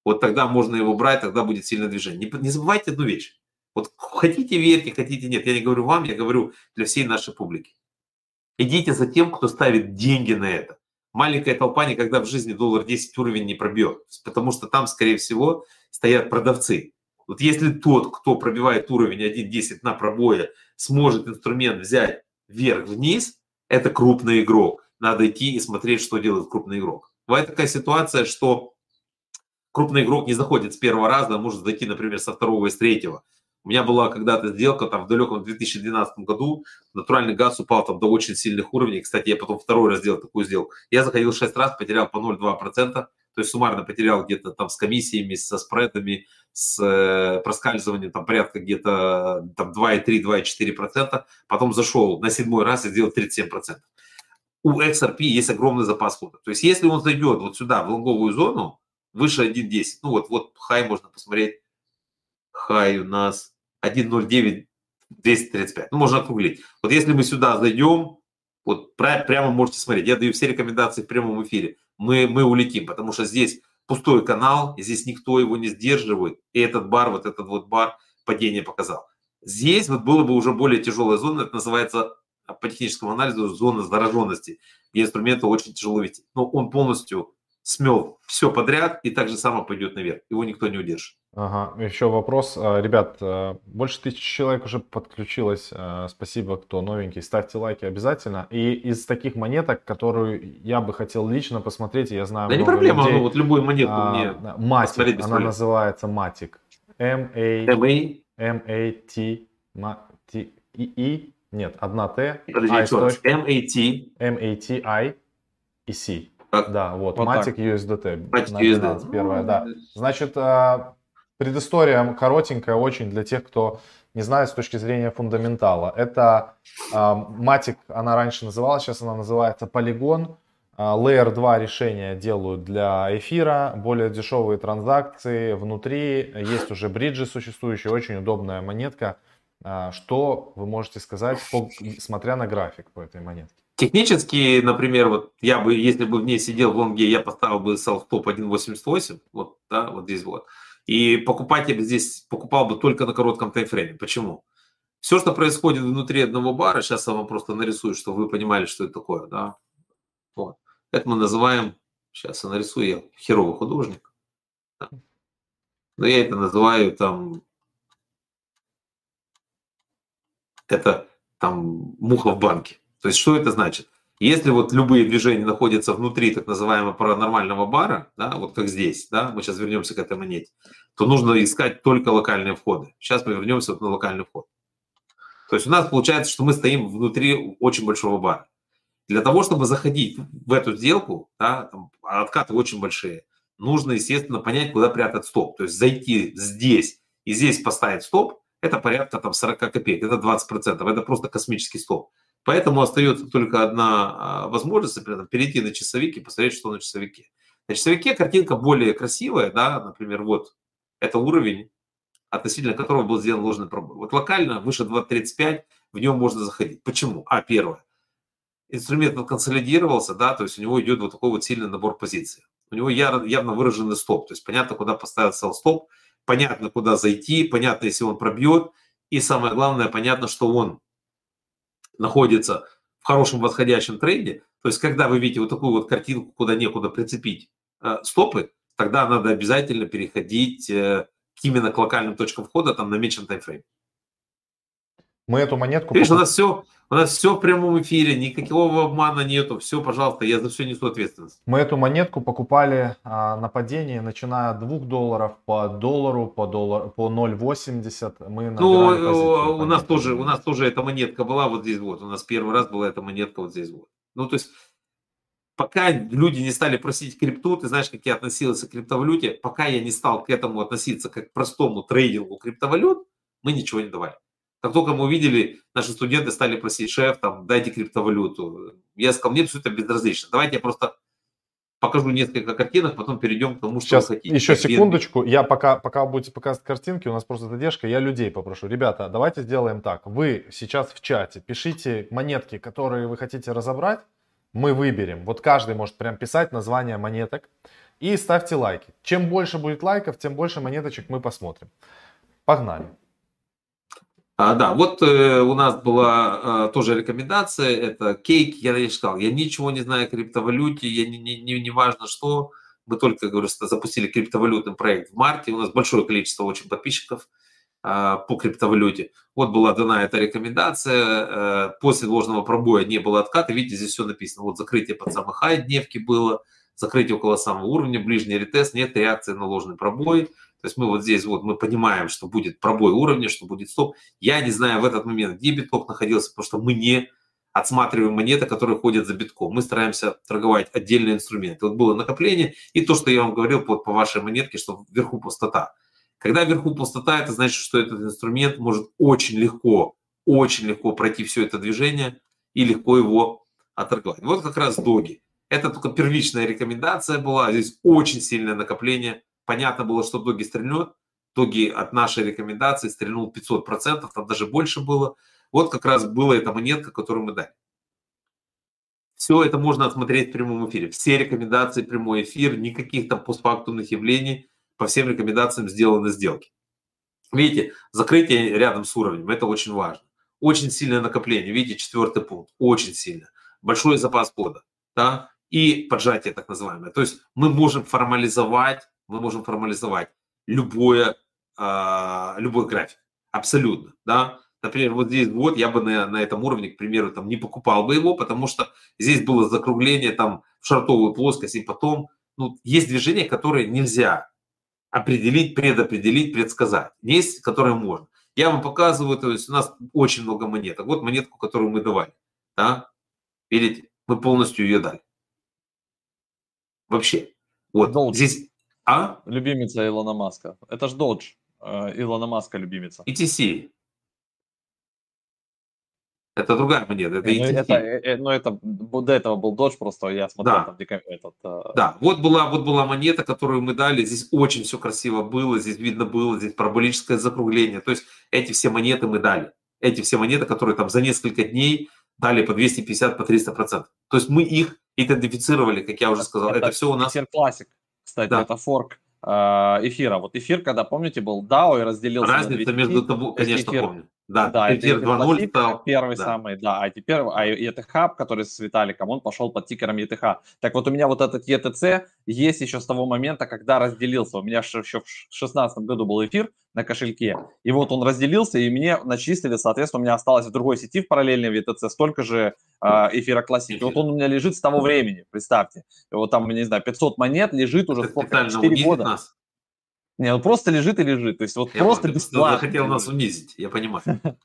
[SPEAKER 2] вот тогда можно его брать, тогда будет сильное движение. Не, не забывайте одну вещь. Вот хотите верьте, хотите нет. Я не говорю вам, я говорю для всей нашей публики. Идите за тем, кто ставит деньги на это. Маленькая толпа никогда в жизни доллар 10 уровень не пробьет, потому что там, скорее всего, стоят продавцы. Вот если тот, кто пробивает уровень 1.10 на пробое, сможет инструмент взять вверх-вниз, это крупный игрок надо идти и смотреть, что делает крупный игрок. Бывает такая ситуация, что крупный игрок не заходит с первого раза, а может зайти, например, со второго и с третьего. У меня была когда-то сделка там в далеком 2012 году, натуральный газ упал там до очень сильных уровней. Кстати, я потом второй раз сделал такую сделку. Я заходил 6 раз, потерял по 0,2%, то есть суммарно потерял где-то там с комиссиями, со спредами, с э, проскальзыванием там порядка где-то там 2,3-2,4%. Потом зашел на седьмой раз и сделал 37% у XRP есть огромный запас хода. То есть если он зайдет вот сюда, в лонговую зону, выше 1.10, ну вот, вот хай можно посмотреть, хай у нас 1.09, 235, ну можно округлить. Вот если мы сюда зайдем, вот прямо можете смотреть, я даю все рекомендации в прямом эфире, мы, мы улетим, потому что здесь пустой канал, здесь никто его не сдерживает, и этот бар, вот этот вот бар падение показал. Здесь вот было бы уже более тяжелая зона, это называется по техническому анализу зона зараженности, где инструменты очень тяжело вести. Но он полностью смел все подряд и так же само пойдет наверх. Его никто не удержит.
[SPEAKER 1] Ага, еще вопрос. А, ребят, а, больше тысячи человек уже подключилось. А, спасибо, кто новенький. Ставьте лайки обязательно. И из таких монеток, которую я бы хотел лично посмотреть, я знаю
[SPEAKER 2] Да не проблема, людей, ну, вот любую монетку а, мне
[SPEAKER 1] Матик, она проблем. называется Матик. M-A... M-A-T... M-A-T... Нет, одна Т.
[SPEAKER 2] Подожди, еще раз. MAT.
[SPEAKER 1] MATI и C. Да, вот, вот Matic USDT. Matic USDT. Первая, да. Значит, предыстория коротенькая очень для тех, кто не знает с точки зрения фундаментала. Это Matic, она раньше называлась, сейчас она называется Polygon. А, Layer 2 решения делают для эфира, более дешевые транзакции внутри, есть уже бриджи существующие, очень удобная монетка. А, что вы можете сказать, смотря на график по этой монетке?
[SPEAKER 2] Технически, например, вот я бы, если бы в ней сидел в лонге, я поставил бы селф-топ 1.88, вот, да, вот здесь вот. И покупать бы здесь покупал бы только на коротком таймфрейме. Почему? Все, что происходит внутри одного бара, сейчас я вам просто нарисую, чтобы вы понимали, что это такое, да. Вот. Это мы называем, сейчас я нарисую, я херовый художник. Да. Но я это называю там это там муха в банке. То есть что это значит? Если вот любые движения находятся внутри так называемого паранормального бара, да, вот как здесь, да, мы сейчас вернемся к этой монете, то нужно искать только локальные входы. Сейчас мы вернемся вот на локальный вход. То есть у нас получается, что мы стоим внутри очень большого бара. Для того, чтобы заходить в эту сделку, да, там, откаты очень большие, нужно, естественно, понять, куда прятать стоп. То есть зайти здесь и здесь поставить стоп, это порядка там 40 копеек, это 20%, это просто космический стоп. Поэтому остается только одна а, возможность, например, перейти на часовик и посмотреть, что на часовике. На часовике картинка более красивая, да, например, вот это уровень, относительно которого был сделан ложный пробой. Вот локально выше 2.35 в нем можно заходить. Почему? А, первое. Инструмент консолидировался, да, то есть у него идет вот такой вот сильный набор позиций. У него явно выраженный стоп, то есть понятно, куда поставить стоп, понятно, куда зайти, понятно, если он пробьет, и самое главное, понятно, что он находится в хорошем восходящем тренде, то есть когда вы видите вот такую вот картинку, куда некуда прицепить э, стопы, тогда надо обязательно переходить э, именно к локальным точкам входа, там намечен таймфрейм.
[SPEAKER 1] Мы эту монетку...
[SPEAKER 2] Видишь, у нас все, у нас все в прямом эфире, никакого обмана нету, все, пожалуйста, я за все несу ответственность.
[SPEAKER 1] Мы эту монетку покупали а, на падении, начиная от 2 долларов по доллару, по, доллар, по 0,80. Мы
[SPEAKER 2] ну, э, у нас тоже, у нас тоже эта монетка была вот здесь вот, у нас первый раз была эта монетка вот здесь вот. Ну, то есть, пока люди не стали просить крипту, ты знаешь, как я относился к криптовалюте, пока я не стал к этому относиться как к простому трейдингу криптовалют, мы ничего не давали. Как только мы увидели, наши студенты стали просить, шеф, там, дайте криптовалюту. Я сказал, мне все это безразлично. Давайте я просто покажу несколько картинок, потом перейдем к тому, что
[SPEAKER 1] Сейчас, вы хотите. Еще секундочку. Я пока, пока будете показывать картинки, у нас просто задержка, я людей попрошу. Ребята, давайте сделаем так. Вы сейчас в чате пишите монетки, которые вы хотите разобрать. Мы выберем. Вот каждый может прям писать название монеток. И ставьте лайки. Чем больше будет лайков, тем больше монеточек мы посмотрим. Погнали.
[SPEAKER 2] А, да, вот э, у нас была а, тоже рекомендация, это кейк, я раньше сказал, я ничего не знаю о криптовалюте, я не, не, не, не важно что, мы только, говорю, запустили криптовалютный проект в марте, у нас большое количество очень подписчиков а, по криптовалюте. Вот была дана эта рекомендация, а, после ложного пробоя не было отката, видите, здесь все написано, вот закрытие под самый хай дневки было, закрытие около самого уровня, ближний ретест, нет реакции на ложный пробой, то есть мы вот здесь вот мы понимаем, что будет пробой уровня, что будет стоп. Я не знаю в этот момент, где биткок находился, потому что мы не отсматриваем монеты, которые ходят за битком. Мы стараемся торговать отдельные инструменты. Вот было накопление и то, что я вам говорил по, по вашей монетке, что вверху пустота. Когда вверху пустота, это значит, что этот инструмент может очень легко, очень легко пройти все это движение и легко его оторговать. Вот как раз доги. Это только первичная рекомендация была. Здесь очень сильное накопление понятно было, что Доги стрельнет. Доги от нашей рекомендации стрельнул 500%, там даже больше было. Вот как раз была эта монетка, которую мы дали. Все это можно отсмотреть в прямом эфире. Все рекомендации, прямой эфир, никаких там постфактумных явлений. По всем рекомендациям сделаны сделки. Видите, закрытие рядом с уровнем, это очень важно. Очень сильное накопление, видите, четвертый пункт, очень сильно. Большой запас кода, да, и поджатие так называемое. То есть мы можем формализовать мы можем формализовать любое, э, любой график. Абсолютно, да. Например, вот здесь вот я бы на, на этом уровне, к примеру, там не покупал бы его, потому что здесь было закругление там в шартовую плоскость, и потом, ну, есть движения, которые нельзя определить, предопределить, предсказать. Есть, которые можно. Я вам показываю, то есть у нас очень много монеток. Вот монетку, которую мы давали, да. Видите, мы полностью ее дали. Вообще. Вот Долг. здесь
[SPEAKER 3] а? Любимица Илона Маска. Это ж Dodge. Э, Илона Маска любимица.
[SPEAKER 2] ETC. Это другая монета, это
[SPEAKER 3] ETC. Ну, это, э, э, ну, это до этого был Dodge, просто я смотрел да. там этот...
[SPEAKER 2] Да, вот была, вот была монета, которую мы дали, здесь очень все красиво было, здесь видно было, здесь параболическое закругление, то есть эти все монеты мы дали. Эти все монеты, которые там за несколько дней дали по 250, по 300 процентов. То есть мы их идентифицировали, как я уже сказал. Это, это все у нас...
[SPEAKER 3] Классик кстати, да. это форк э, эфира. Вот эфир, когда, помните, был DAO и разделился
[SPEAKER 2] Разница между тобой, конечно, эфир, помню.
[SPEAKER 3] Да, да эфир 2.0 стал. Первый да. самый, да. А теперь а ETH, который с Виталиком, он пошел под тикером ETH. Так вот у меня вот этот ETC есть еще с того момента, когда разделился. У меня еще в 2016 году был эфир на кошельке. И вот он разделился, и мне начислили, соответственно, у меня осталось в другой сети в параллельной в ETC столько же а, эфира классики. Вот он у меня лежит с того времени, представьте. Вот там, не знаю, 500 монет лежит уже сколько, 4 года. Нас. Не, он просто лежит и лежит. То есть вот я просто бесплатно.
[SPEAKER 2] хотел нас унизить, я понимаю.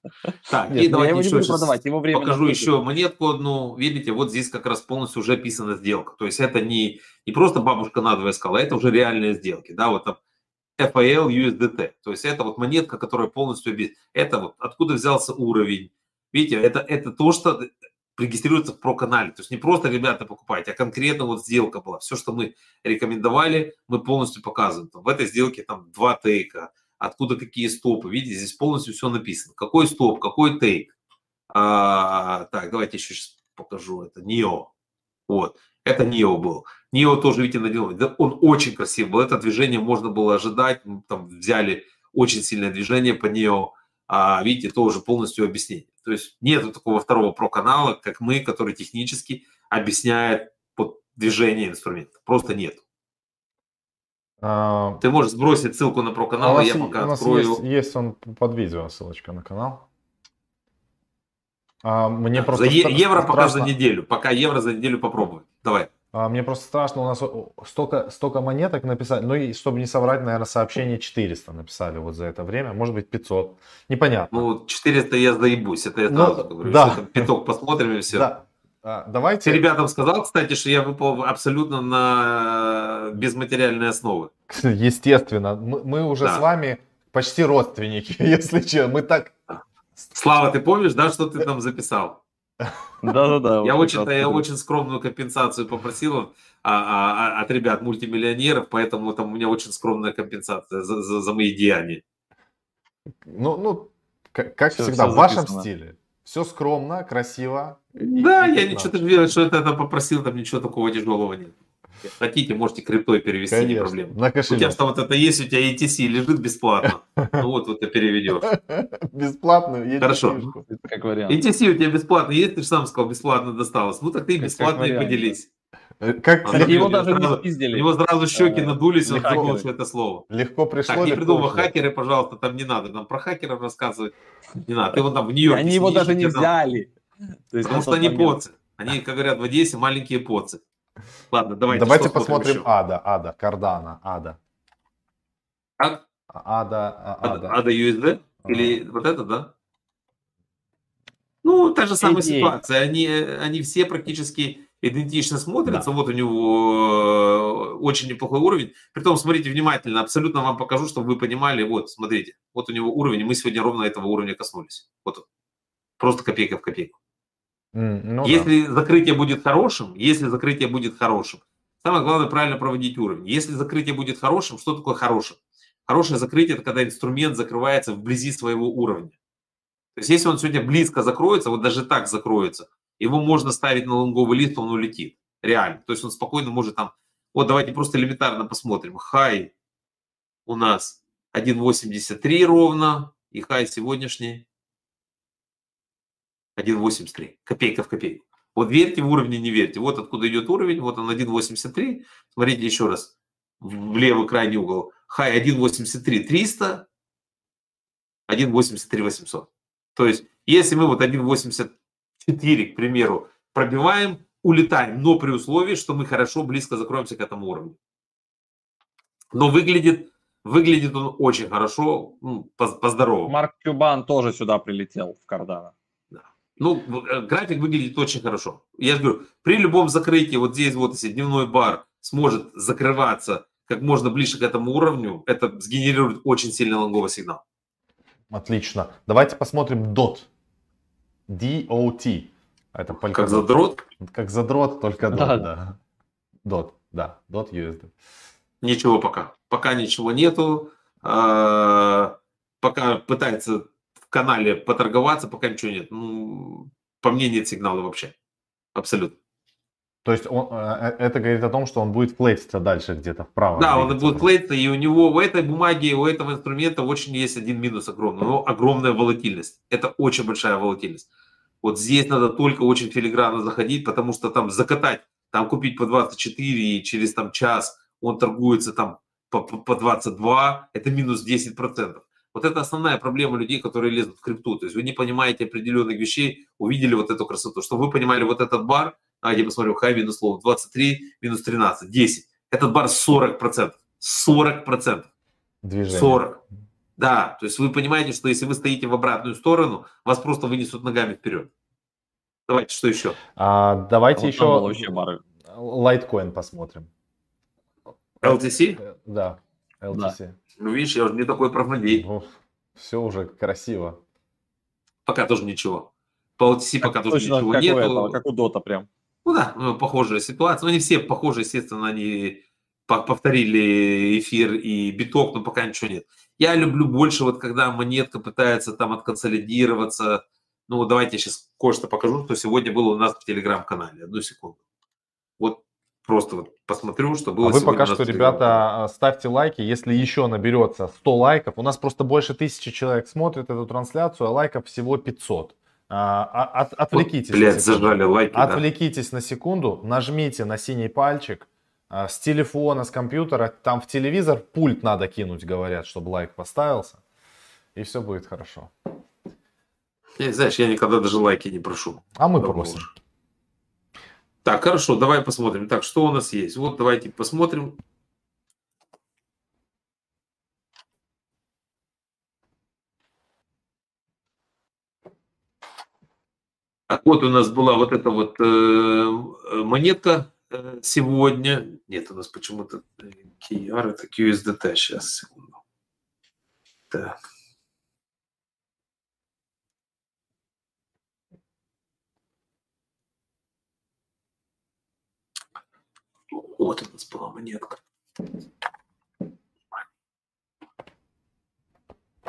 [SPEAKER 2] Так, Нет, и давайте еще продавать, его время покажу еще монетку одну. Видите, вот здесь как раз полностью уже описана сделка. То есть это не, не просто бабушка надвое сказала, это уже реальные сделки. Да, вот там FAL USDT. То есть это вот монетка, которая полностью... Это вот откуда взялся уровень. Видите, это, это то, что регистрируется в про-канале. То есть не просто ребята покупайте, а конкретно вот сделка была. Все, что мы рекомендовали, мы полностью показываем. Там, в этой сделке там два тейка, откуда какие стопы. Видите, здесь полностью все написано. Какой стоп, какой тейк. А, так, давайте еще сейчас покажу. Это NIO. Вот. Это NIO был. NIO тоже, видите, надел. Он очень красив был. Это движение можно было ожидать. Мы там взяли очень сильное движение по NIO а, видите, тоже полностью объяснение. То есть нет такого второго про-канала, как мы, который технически объясняет под движение инструмента. Просто нет. А... Ты можешь сбросить ссылку на про-канал, а я пока
[SPEAKER 1] у нас открою. Есть, есть он под видео ссылочка на канал.
[SPEAKER 2] А, мне просто за е- евро страшно. пока за неделю. Пока евро за неделю попробовать. Давай.
[SPEAKER 1] А, мне просто страшно, у нас столько, столько монеток написали, ну и чтобы не соврать, наверное, сообщение 400 написали вот за это время, может быть 500, непонятно.
[SPEAKER 2] Ну 400 я заебусь, это я ну, сразу говорю, да. что пяток посмотрим и все. Да.
[SPEAKER 1] А, давайте.
[SPEAKER 2] Ты ребятам сказал, кстати, что я выпал абсолютно на безматериальные основы.
[SPEAKER 1] Естественно, мы, мы уже да. с вами почти родственники, если что, мы так...
[SPEAKER 2] Слава, ты помнишь, да, что ты там записал?
[SPEAKER 3] Да-да-да.
[SPEAKER 2] Я очень, я очень скромную компенсацию попросил а, а, а, от ребят мультимиллионеров, поэтому там у меня очень скромная компенсация за, за, за мои деяния.
[SPEAKER 1] Ну, ну как, как все, всегда, все в вашем стиле. Все скромно, красиво.
[SPEAKER 2] Да, и, я ничего верю, что это, это попросил, там ничего такого тяжелого нет. Хотите, можете криптой перевести, Конечно, не проблема. На кошелек. У тебя что вот это есть, у тебя ETC лежит бесплатно. Ну вот, вот ты переведешь.
[SPEAKER 1] Бесплатную
[SPEAKER 2] Хорошо. Как вариант. ETC у тебя бесплатно есть, ты же сам сказал, бесплатно досталось. Ну так ты бесплатно и поделись.
[SPEAKER 1] Э, как
[SPEAKER 2] а, его даже сразу, не спиздили. Его сразу щеки а, надулись, он понял, что это слово.
[SPEAKER 1] Легко пришло.
[SPEAKER 2] Так, не придумывай хакеры, пожалуйста, там не надо. Нам про хакеров рассказывать не надо. Ты вот там в Нью-Йорке
[SPEAKER 3] Они его даже не взяли.
[SPEAKER 2] Потому что они поцы. Они, как говорят в Одессе, маленькие поцы. Ладно, давайте.
[SPEAKER 1] Давайте посмотрим еще? Ада, Ада, Кардана, Ада.
[SPEAKER 2] А?
[SPEAKER 1] Ада,
[SPEAKER 2] а, Ада. Ада USD? Или а. вот это, да? Ну, та же самая Идея. ситуация. Они, они все практически идентично смотрятся. Да. Вот у него э, очень неплохой уровень. Притом, смотрите внимательно, абсолютно вам покажу, чтобы вы понимали. Вот, смотрите, вот у него уровень, мы сегодня ровно этого уровня коснулись. Вот Просто копейка в копейку. Ну, если да. закрытие будет хорошим, если закрытие будет хорошим, самое главное правильно проводить уровень. Если закрытие будет хорошим, что такое хорошим? Хорошее закрытие – это когда инструмент закрывается вблизи своего уровня. То есть если он сегодня близко закроется, вот даже так закроется, его можно ставить на лонговый лист, он улетит. Реально. То есть он спокойно может там... Вот давайте просто элементарно посмотрим. Хай у нас 1.83 ровно, и хай сегодняшний 1,83. Копейка в копейку. Вот верьте в уровне, не верьте. Вот откуда идет уровень. Вот он 1,83. Смотрите еще раз. В левый крайний угол. Хай 1,83 300. 1,83 800. То есть, если мы вот 1,84, к примеру, пробиваем, улетаем, но при условии, что мы хорошо близко закроемся к этому уровню. Но выглядит, выглядит он очень хорошо, ну, по-здоровому.
[SPEAKER 3] Марк Кюбан тоже сюда прилетел в Кардана.
[SPEAKER 2] Ну, э, график выглядит очень хорошо. Я же говорю, при любом закрытии, вот здесь вот если дневной бар сможет закрываться как можно ближе к этому уровню, это сгенерирует очень сильный лонговый сигнал.
[SPEAKER 1] Отлично. Давайте посмотрим DOT. DOT.
[SPEAKER 2] Это как задрот?
[SPEAKER 1] Как задрот, только DOT, да. да. DOT, да. DOT USD.
[SPEAKER 2] Ничего пока. Пока ничего нету. А, пока пытается канале поторговаться, пока ничего нет. Ну, по мне нет сигнала вообще. Абсолютно.
[SPEAKER 1] То есть он, э, э, это говорит о том, что он будет клеиться дальше где-то вправо.
[SPEAKER 2] Да, он будет клеиться, и у него в этой бумаге, у этого инструмента очень есть один минус огромный, но огромная волатильность. Это очень большая волатильность. Вот здесь надо только очень филигранно заходить, потому что там закатать, там купить по 24 и через там час он торгуется там по, по 22, это минус 10%. Вот это основная проблема людей, которые лезут в крипту. То есть вы не понимаете определенных вещей, увидели вот эту красоту. Чтобы вы понимали, вот этот бар, давайте посмотрим, high минус low, 23, минус 13, 10. Этот бар 40%. 40%. Движение. 40. Да, то есть вы понимаете, что если вы стоите в обратную сторону, вас просто вынесут ногами вперед. Давайте, что еще?
[SPEAKER 1] А, давайте вот еще лайткоин посмотрим.
[SPEAKER 2] LTC?
[SPEAKER 1] Э, да, LTC. Да.
[SPEAKER 2] Ну, видишь, я уже не такой правнодей. Ну,
[SPEAKER 1] все уже красиво.
[SPEAKER 2] Пока тоже ничего. По LTC пока тоже ничего
[SPEAKER 3] как нет. У как у Дота прям.
[SPEAKER 2] Ну да, ну, похожая ситуация. Ну, не все похожие, естественно, они повторили эфир и биток, но пока ничего нет. Я люблю больше, вот когда монетка пытается там отконсолидироваться. Ну, давайте я сейчас кое-что покажу, что сегодня было у нас в телеграм-канале. Одну секунду. Вот просто вот посмотрю, что было
[SPEAKER 1] а вы пока что, ребята, ставьте лайки. Если еще наберется 100 лайков, у нас просто больше тысячи человек смотрит эту трансляцию, а лайков всего 500. А, а, от, отвлекитесь. Вот,
[SPEAKER 2] блядь, зажали лайки.
[SPEAKER 1] Отвлекитесь да. на секунду, нажмите на синий пальчик, а, с телефона, с компьютера, там в телевизор пульт надо кинуть, говорят, чтобы лайк поставился, и все будет хорошо.
[SPEAKER 2] Я, знаешь, я никогда даже лайки не прошу.
[SPEAKER 1] А мы просим.
[SPEAKER 2] Так, хорошо, давай посмотрим. Так, что у нас есть? Вот давайте посмотрим. Так, вот у нас была вот эта вот э, монетка Э, сегодня... Нет, у нас почему-то QR, это QSDT. Сейчас, секунду. Так. Вот у нас была монетка.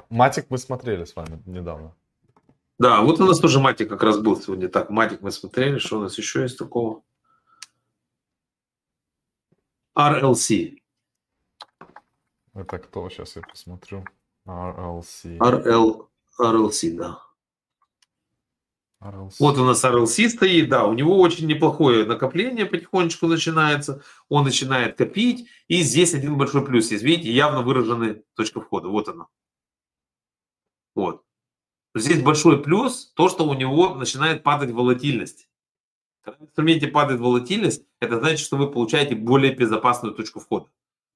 [SPEAKER 1] Матик мы смотрели с вами недавно.
[SPEAKER 2] Да, вот у нас тоже Матик как раз был сегодня. Так, Матик мы смотрели. Что у нас еще есть такого? RLC.
[SPEAKER 1] Это кто? Сейчас я посмотрю. RLC.
[SPEAKER 2] RL, RLC, да. RLC. Вот у нас RLC стоит, да, у него очень неплохое накопление потихонечку начинается, он начинает копить, и здесь один большой плюс есть, видите, явно выраженная точка входа, вот она. Вот. Здесь большой плюс, то, что у него начинает падать волатильность. Когда в инструменте падает волатильность, это значит, что вы получаете более безопасную точку входа.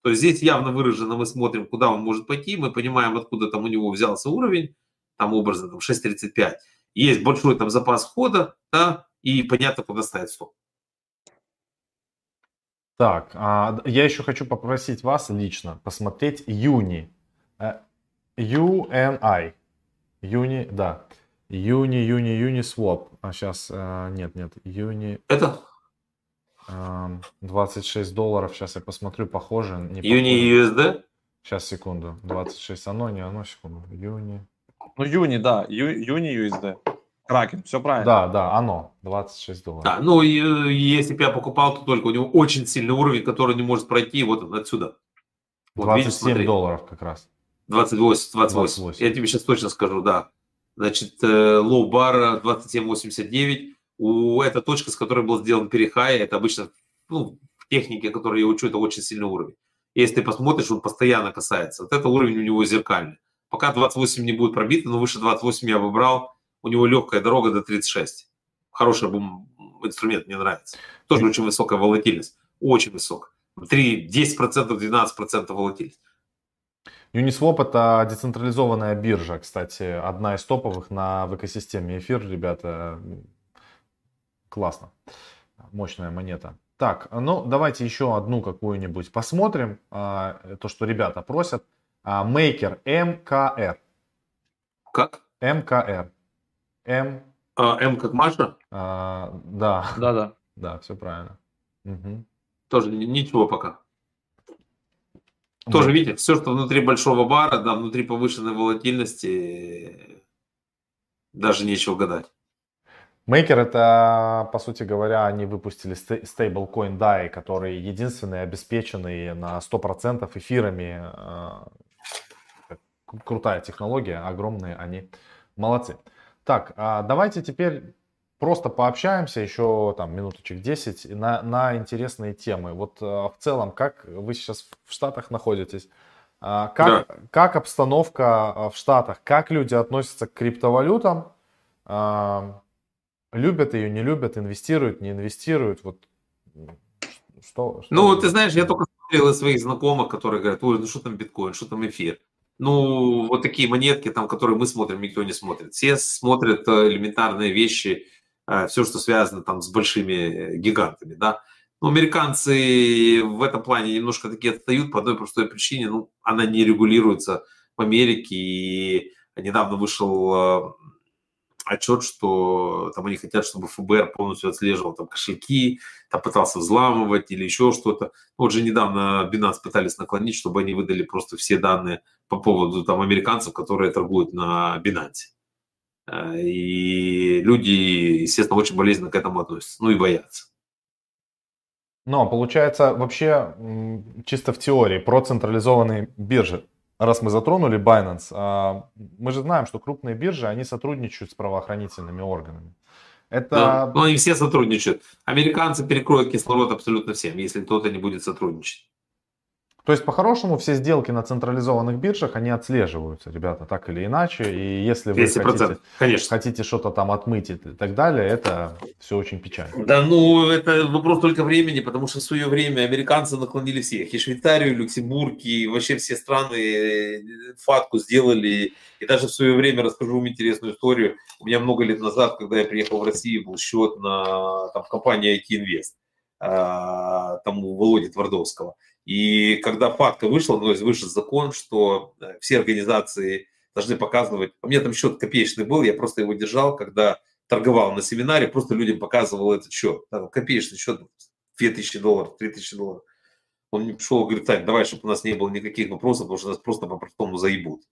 [SPEAKER 2] То есть здесь явно выражено, мы смотрим, куда он может пойти, мы понимаем, откуда там у него взялся уровень, там образно там 6.35. Есть большой там запас входа, да, и понятно, куда ставить стоп.
[SPEAKER 1] Так, а я еще хочу попросить вас лично посмотреть Юни. UNI. Юни, да. Юни, Юни, Юни Swap. А сейчас, э, нет, нет, Юни...
[SPEAKER 2] Это?
[SPEAKER 1] 26 долларов, сейчас я посмотрю, похоже.
[SPEAKER 2] Не Юни USD?
[SPEAKER 1] Сейчас, секунду. 26, оно, не оно, секунду. Юни.
[SPEAKER 3] Ну, Юни, да, Ю, Юни USD. Кракен, все правильно.
[SPEAKER 1] Да, да, оно, 26 долларов.
[SPEAKER 2] Да, ну, и, если бы я покупал, то только у него очень сильный уровень, который не может пройти вот он отсюда.
[SPEAKER 1] Вот, 27 видишь, долларов как раз.
[SPEAKER 2] 28, 28, 28. Я тебе сейчас точно скажу, да. Значит, low бар 27.89. У, это точка, с которой был сделан перехай. Это обычно, ну, в технике, которую я учу, это очень сильный уровень. Если ты посмотришь, он постоянно касается. Вот это уровень у него зеркальный. Пока 28 не будет пробито, но выше 28 я выбрал. У него легкая дорога до 36. Хороший инструмент, мне нравится. Тоже очень высокая волатильность. Очень высокая. 3, 10%, 12% волатильность.
[SPEAKER 1] Uniswap это децентрализованная биржа, кстати, одна из топовых на в экосистеме эфир, ребята. Классно. Мощная монета. Так, ну давайте еще одну какую-нибудь посмотрим. А, то, что ребята просят. А, Maker МКР.
[SPEAKER 2] Как?
[SPEAKER 1] МКР.
[SPEAKER 2] М. А, М как Маша?
[SPEAKER 1] А, да.
[SPEAKER 3] Да, да.
[SPEAKER 1] Да, все правильно. Угу.
[SPEAKER 2] Тоже ничего пока. Тоже, видите, все, что внутри большого бара, да, внутри повышенной волатильности, даже нечего гадать.
[SPEAKER 1] Мейкер это, по сути говоря, они выпустили стейблкоин DAI, который единственный обеспеченный на 100% эфирами. Крутая технология, огромные они. Молодцы. Так, а давайте теперь просто пообщаемся еще там минуточек 10 на, на интересные темы. Вот э, в целом, как вы сейчас в Штатах находитесь? А, как, да. как обстановка э, в Штатах? Как люди относятся к криптовалютам? А, любят ее, не любят, инвестируют, не инвестируют? Вот
[SPEAKER 2] что, что ну, ты знаешь, я только смотрел своих знакомых, которые говорят, ой, ну что там биткоин, что там эфир. Ну, вот такие монетки, там, которые мы смотрим, никто не смотрит. Все смотрят э, элементарные вещи, э, все, что связано там с большими гигантами, да. Но американцы в этом плане немножко такие отстают по одной простой причине, ну, она не регулируется в Америке, и недавно вышел отчет, что там они хотят, чтобы ФБР полностью отслеживал там кошельки, там пытался взламывать или еще что-то. Ну, вот же недавно Binance пытались наклонить, чтобы они выдали просто все данные по поводу там американцев, которые торгуют на Binance. Э, и люди, естественно, очень болезненно к этому относятся, ну и боятся.
[SPEAKER 1] Но получается вообще чисто в теории про централизованные биржи раз мы затронули Binance, а, мы же знаем, что крупные биржи, они сотрудничают с правоохранительными органами.
[SPEAKER 2] Это... Да, ну, они все сотрудничают. Американцы перекроют кислород абсолютно всем, если кто-то не будет сотрудничать.
[SPEAKER 1] То есть, по-хорошему, все сделки на централизованных биржах, они отслеживаются, ребята, так или иначе. И если вы хотите, конечно. хотите что-то там отмыть и так далее, это все очень печально.
[SPEAKER 2] Да, ну, это вопрос только времени, потому что в свое время американцы наклонили всех. И Швейцарию, и Люксембург, и вообще все страны э, фатку сделали. И даже в свое время расскажу вам интересную историю. У меня много лет назад, когда я приехал в Россию, был счет на там, компании IT Invest, а, там у Володи Твардовского. И когда факта вышла, ну, вышел закон, что э, все организации должны показывать, у меня там счет копеечный был, я просто его держал, когда торговал на семинаре, просто людям показывал этот счет. Там, копеечный счет, 2000 долларов, 3000 долларов. Он мне пришел, говорит, так, давай, чтобы у нас не было никаких вопросов, потому что нас просто по-простому заебут.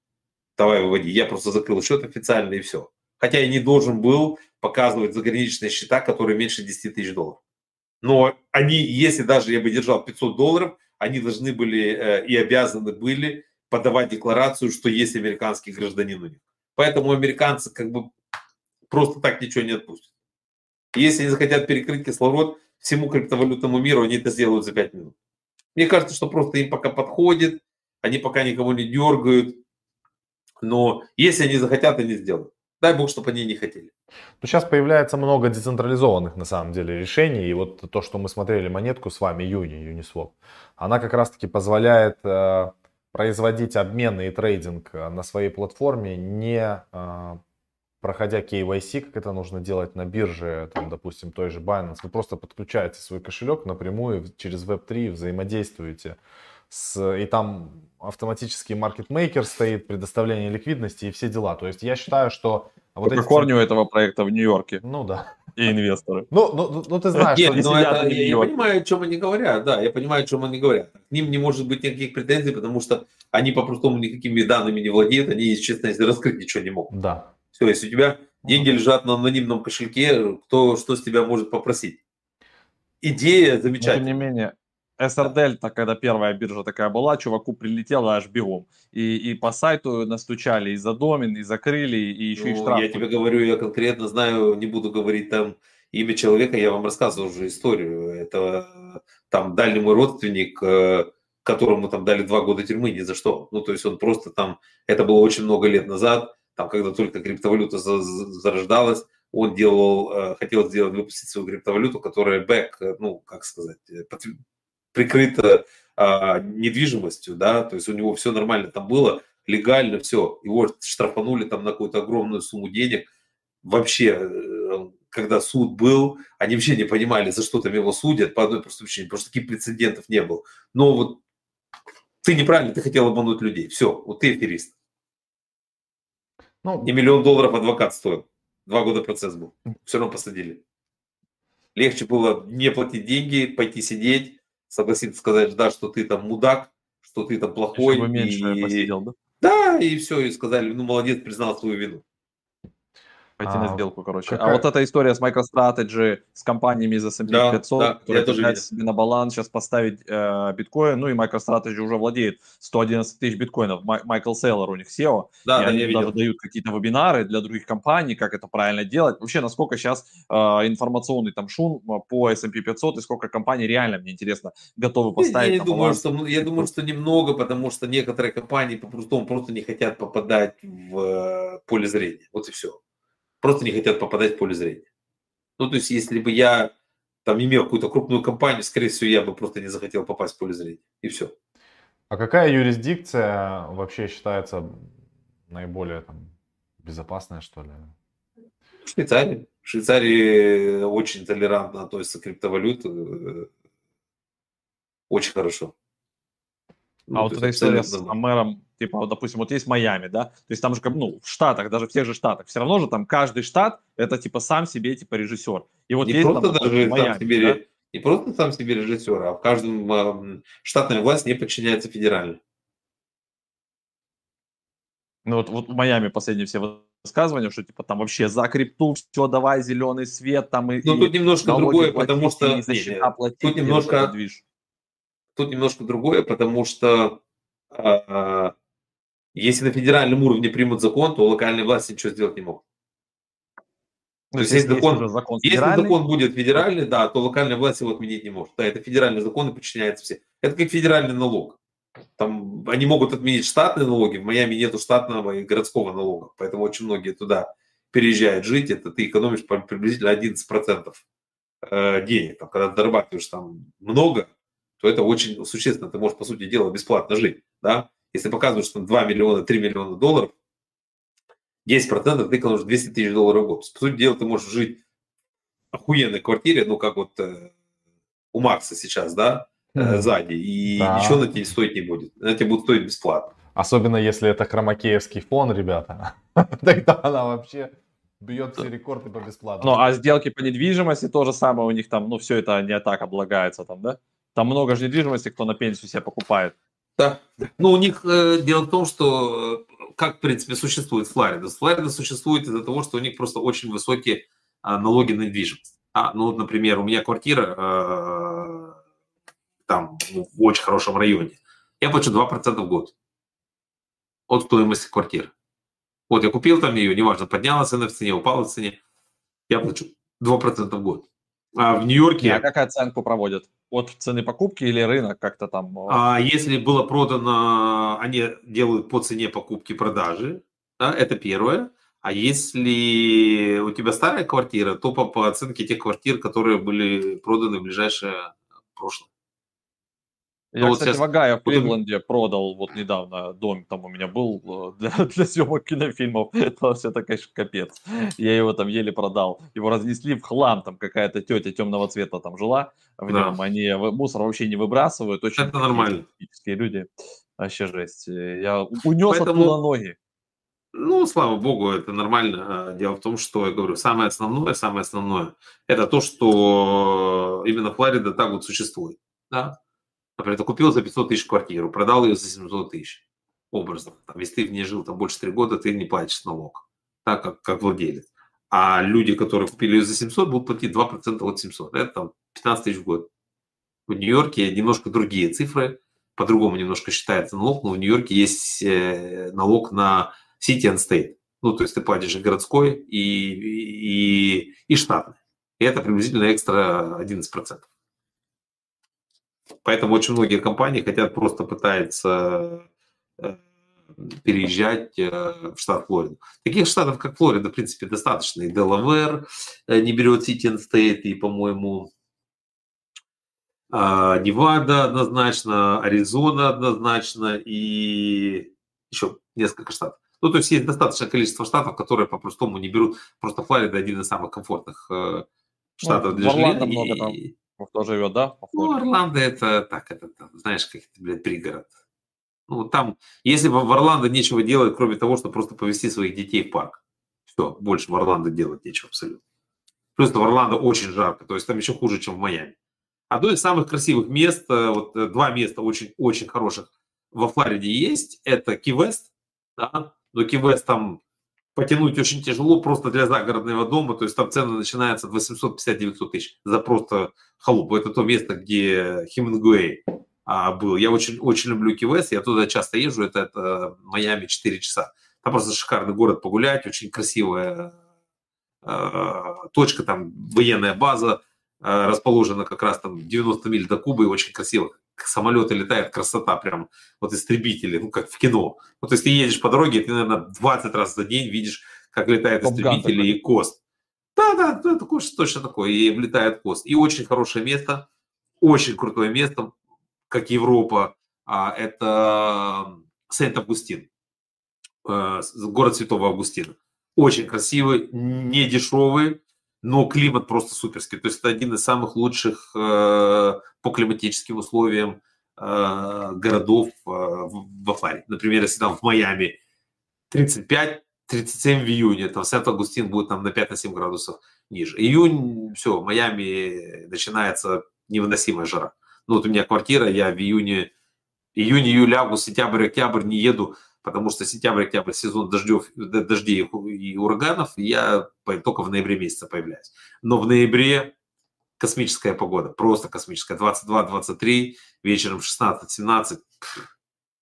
[SPEAKER 2] Давай выводи. Я просто закрыл счет официально и все. Хотя я не должен был показывать заграничные счета, которые меньше 10 тысяч долларов. Но они, если даже я бы держал 500 долларов, они должны были э, и обязаны были подавать декларацию, что есть американский гражданин у них. Поэтому американцы как бы просто так ничего не отпустят. Если они захотят перекрыть кислород всему криптовалютному миру, они это сделают за 5 минут. Мне кажется, что просто им пока подходит, они пока никого не дергают. Но если они захотят, они сделают. Дай бог, чтобы они не хотели.
[SPEAKER 1] Ну, сейчас появляется много децентрализованных, на самом деле, решений. И вот то, что мы смотрели монетку с вами, Юни, Uniswap, она как раз-таки позволяет э, производить обмены и трейдинг э, на своей платформе, не э, проходя KYC, как это нужно делать на бирже, там, допустим, той же Binance. Вы просто подключаете свой кошелек напрямую через Web3, взаимодействуете с, и там автоматический маркетмейкер стоит, предоставление ликвидности и все дела. То есть я считаю, что...
[SPEAKER 3] Вот эти... корню этого проекта в Нью-Йорке.
[SPEAKER 1] Ну да.
[SPEAKER 3] И инвесторы.
[SPEAKER 1] Ну, ну, ну, ну ты знаешь,
[SPEAKER 2] Нет, что ну, это, я, я понимаю, о чем они говорят, да, я понимаю, о чем они говорят. К ним не может быть никаких претензий, потому что они по-простому никакими данными не владеют, они, честно, если раскрыть ничего не могут.
[SPEAKER 1] Да.
[SPEAKER 2] Все, если у тебя деньги лежат на анонимном кошельке, кто что с тебя может попросить? Идея замечательная.
[SPEAKER 3] Но, тем не менее, SRDL, так, когда первая биржа такая была, чуваку прилетело аж бегом. И, и по сайту настучали и за домен, и закрыли, и еще ну, и штраф.
[SPEAKER 2] Я тебе говорю, я конкретно знаю, не буду говорить там имя человека, я вам рассказывал уже историю. Это там дальний мой родственник, э, которому там дали два года тюрьмы ни за что. Ну, то есть он просто там, это было очень много лет назад, там, когда только криптовалюта зарождалась, он делал, э, хотел сделать, выпустить свою криптовалюту, которая бэк, э, ну, как сказать, прикрыто а, недвижимостью, да, то есть у него все нормально там было, легально все, его штрафанули там на какую-то огромную сумму денег, вообще, э, когда суд был, они вообще не понимали, за что там его судят по одной простой причине, потому что таких прецедентов не было. Но вот ты неправильно, ты хотел обмануть людей, все, вот ты аферист. Ну, и миллион долларов адвокат стоил. Два года процесс был. Все равно посадили. Легче было не платить деньги, пойти сидеть, согласиться сказать, да, что ты там мудак, что ты там плохой. Чтобы меньше и... посидел, да? Да, и все, и сказали, ну, молодец, признал свою вину.
[SPEAKER 3] Пойти а, на сделку, короче. Какая... А вот эта история с MicroStrategy, с компаниями из S&P да, 500, да, которые пытаются себе на баланс сейчас поставить э, биткоин, ну и MicroStrategy уже владеет 111 тысяч биткоинов. Майкл Сейлор у них SEO, да, и да, они даже видел. дают какие-то вебинары для других компаний, как это правильно делать. Вообще, насколько сейчас э, информационный там шум э, по S&P 500 и сколько компаний реально, мне интересно, готовы поставить
[SPEAKER 2] я, я думаю, баланс. Что, я думаю, что немного, потому что некоторые компании по-простому просто не хотят попадать в э, поле зрения. Вот и все просто не хотят попадать в поле зрения. Ну, то есть, если бы я там имел какую-то крупную компанию, скорее всего, я бы просто не захотел попасть в поле зрения. И все.
[SPEAKER 1] А какая юрисдикция вообще считается наиболее там, безопасная, что ли?
[SPEAKER 2] Швейцария. В Швейцарии очень толерантно относятся к криптовалюту. Э, очень хорошо.
[SPEAKER 3] Ну, а вот эта история с мэром, типа, вот, допустим, вот есть Майами, да, то есть там же, ну, в Штатах, даже в тех же Штатах, все равно же там каждый штат, это, типа, сам себе, типа, режиссер.
[SPEAKER 2] И вот не есть просто там, даже Майами, сам себе, да? не просто сам себе режиссер, а в каждом э, штатная власть не подчиняется федеральной.
[SPEAKER 3] Ну вот, вот в Майами последние все высказывания, что типа там вообще за крипту все, давай зеленый свет там и.
[SPEAKER 2] Ну тут немножко другое, потому что не, не, платить, тут немножко тут немножко другое, потому что э, если на федеральном уровне примут закон, то локальные власти ничего сделать не могут. Ну, то есть, если, закон, закон если закон будет федеральный, да, то локальная власть его отменить не может. Да, это федеральный закон и подчиняется все. Это как федеральный налог. Там они могут отменить штатные налоги, в Майами нету штатного и городского налога, поэтому очень многие туда переезжают жить, это ты экономишь приблизительно 11% э, денег. Там, когда зарабатываешь там много, то это очень существенно. Ты можешь, по сути дела, бесплатно жить. Да? Если показываешь, что 2 миллиона, 3 миллиона долларов, 10% ты экономишь 200 тысяч долларов в год. По сути дела, ты можешь жить в охуенной квартире, ну, как вот э, у Макса сейчас, да, э, сзади, и да. ничего на тебе стоить не будет. Она тебе будет стоить бесплатно.
[SPEAKER 1] Особенно если это хромакеевский фон, ребята. Тогда она вообще бьет все рекорды по бесплатно.
[SPEAKER 3] Ну, а сделки по недвижимости то же самое у них там, ну, все это не так облагается там, да? Там много же недвижимости, кто на пенсию себе покупает.
[SPEAKER 2] Да. Ну, у них э, дело в том, что э, как, в принципе, существует Флорида. Флорида существует из-за того, что у них просто очень высокие э, налоги на недвижимость. А, ну, например, у меня квартира э, там ну, в очень хорошем районе. Я плачу 2% в год от стоимости квартиры. Вот я купил там ее, неважно, поднялась цена в цене, упала в цене, я плачу 2% в год. А в Нью-Йорке...
[SPEAKER 3] А какая оценку проводят? От цены покупки или рынок как-то там?
[SPEAKER 2] А если было продано, они делают по цене покупки продажи, да, это первое. А если у тебя старая квартира, то по, по оценке тех квартир, которые были проданы в ближайшее прошлое.
[SPEAKER 3] Я, ну, кстати, сейчас... в Огайо в Кливленде продал вот недавно дом, там у меня был э, для, для съемок кинофильмов, это все это, конечно, капец. Я его там еле продал. Его разнесли в хлам, там какая-то тетя темного цвета там жила в да. нем, они мусор вообще не выбрасывают. Очень
[SPEAKER 2] это нормально.
[SPEAKER 3] люди. Вообще жесть. Я унес Поэтому... оттуда ноги.
[SPEAKER 2] Ну, слава богу, это нормально. Дело в том, что, я говорю, самое основное, самое основное, это то, что именно Флорида так вот существует. Да? Например, ты купил за 500 тысяч квартиру, продал ее за 700 тысяч. Образно. Там, если ты в ней жил там больше 3 года, ты не платишь налог. Так, как, как владелец. А люди, которые купили ее за 700, будут платить 2% от 700. Это там 15 тысяч в год. В Нью-Йорке немножко другие цифры. По-другому немножко считается налог, но в Нью-Йорке есть э, налог на City and State. Ну, то есть ты платишь и городской, и, и, и штатный. И это приблизительно экстра 11%. Поэтому очень многие компании хотят просто пытаются э, переезжать э, в штат Флорида. Таких штатов, как Флорида, в принципе, достаточно. И Делавер э, не берет Сити Стейт, и, по-моему, а, Невада однозначно, Аризона однозначно и еще несколько штатов. Ну, то есть есть достаточное количество штатов, которые по-простому не берут. Просто Флорида один из самых комфортных штатов ну, для жилья.
[SPEAKER 3] Кто живет, да?
[SPEAKER 2] Ну, Орландо это так, это, знаешь, как это, блядь, пригород. Ну, там, если бы в Орландо нечего делать, кроме того, чтобы просто повезти своих детей в парк. Все, больше в Орландо делать нечего абсолютно. Плюс в Орландо очень жарко, то есть там еще хуже, чем в Майами. Одно из самых красивых мест, э, вот э, два места очень-очень хороших во Флориде есть, это Ки-Вест, да, но Ки-Вест там потянуть очень тяжело просто для загородного дома, то есть там цены начинаются от 850-900 тысяч за просто халупу. Это то место, где Хемингуэй а, был. Я очень, очень люблю Кивес, я туда часто езжу, это, это Майами 4 часа. Там просто шикарный город погулять, очень красивая э, точка, там военная база, э, расположена как раз там 90 миль до Кубы, и очень красиво самолеты летают, красота прям, вот истребители, ну, как в кино. Вот если ты едешь по дороге, ты, наверное, 20 раз за день видишь, как летают истребители и кост. Да, да, да, такое, точно такое. И влетает кост. И очень хорошее место, очень крутое место, как Европа. А, это Сент-Августин, э, город Святого Августина. Очень красивый, не дешевый, но климат просто суперский. То есть это один из самых лучших э, по климатическим условиям э, городов в Флориде. Например, если там в Майами 35, 37 в июне, там Сент-Августин будет там на 5-7 градусов ниже. Июнь, все, в Майами начинается невыносимая жара. Ну вот у меня квартира, я в июне, июнь, июль, август, сентябрь, октябрь не еду, потому что сентябрь, октябрь сезон дождев, дождей и ураганов, я только в ноябре месяце появляюсь. Но в ноябре космическая погода, просто космическая, 22-23, вечером 16-17,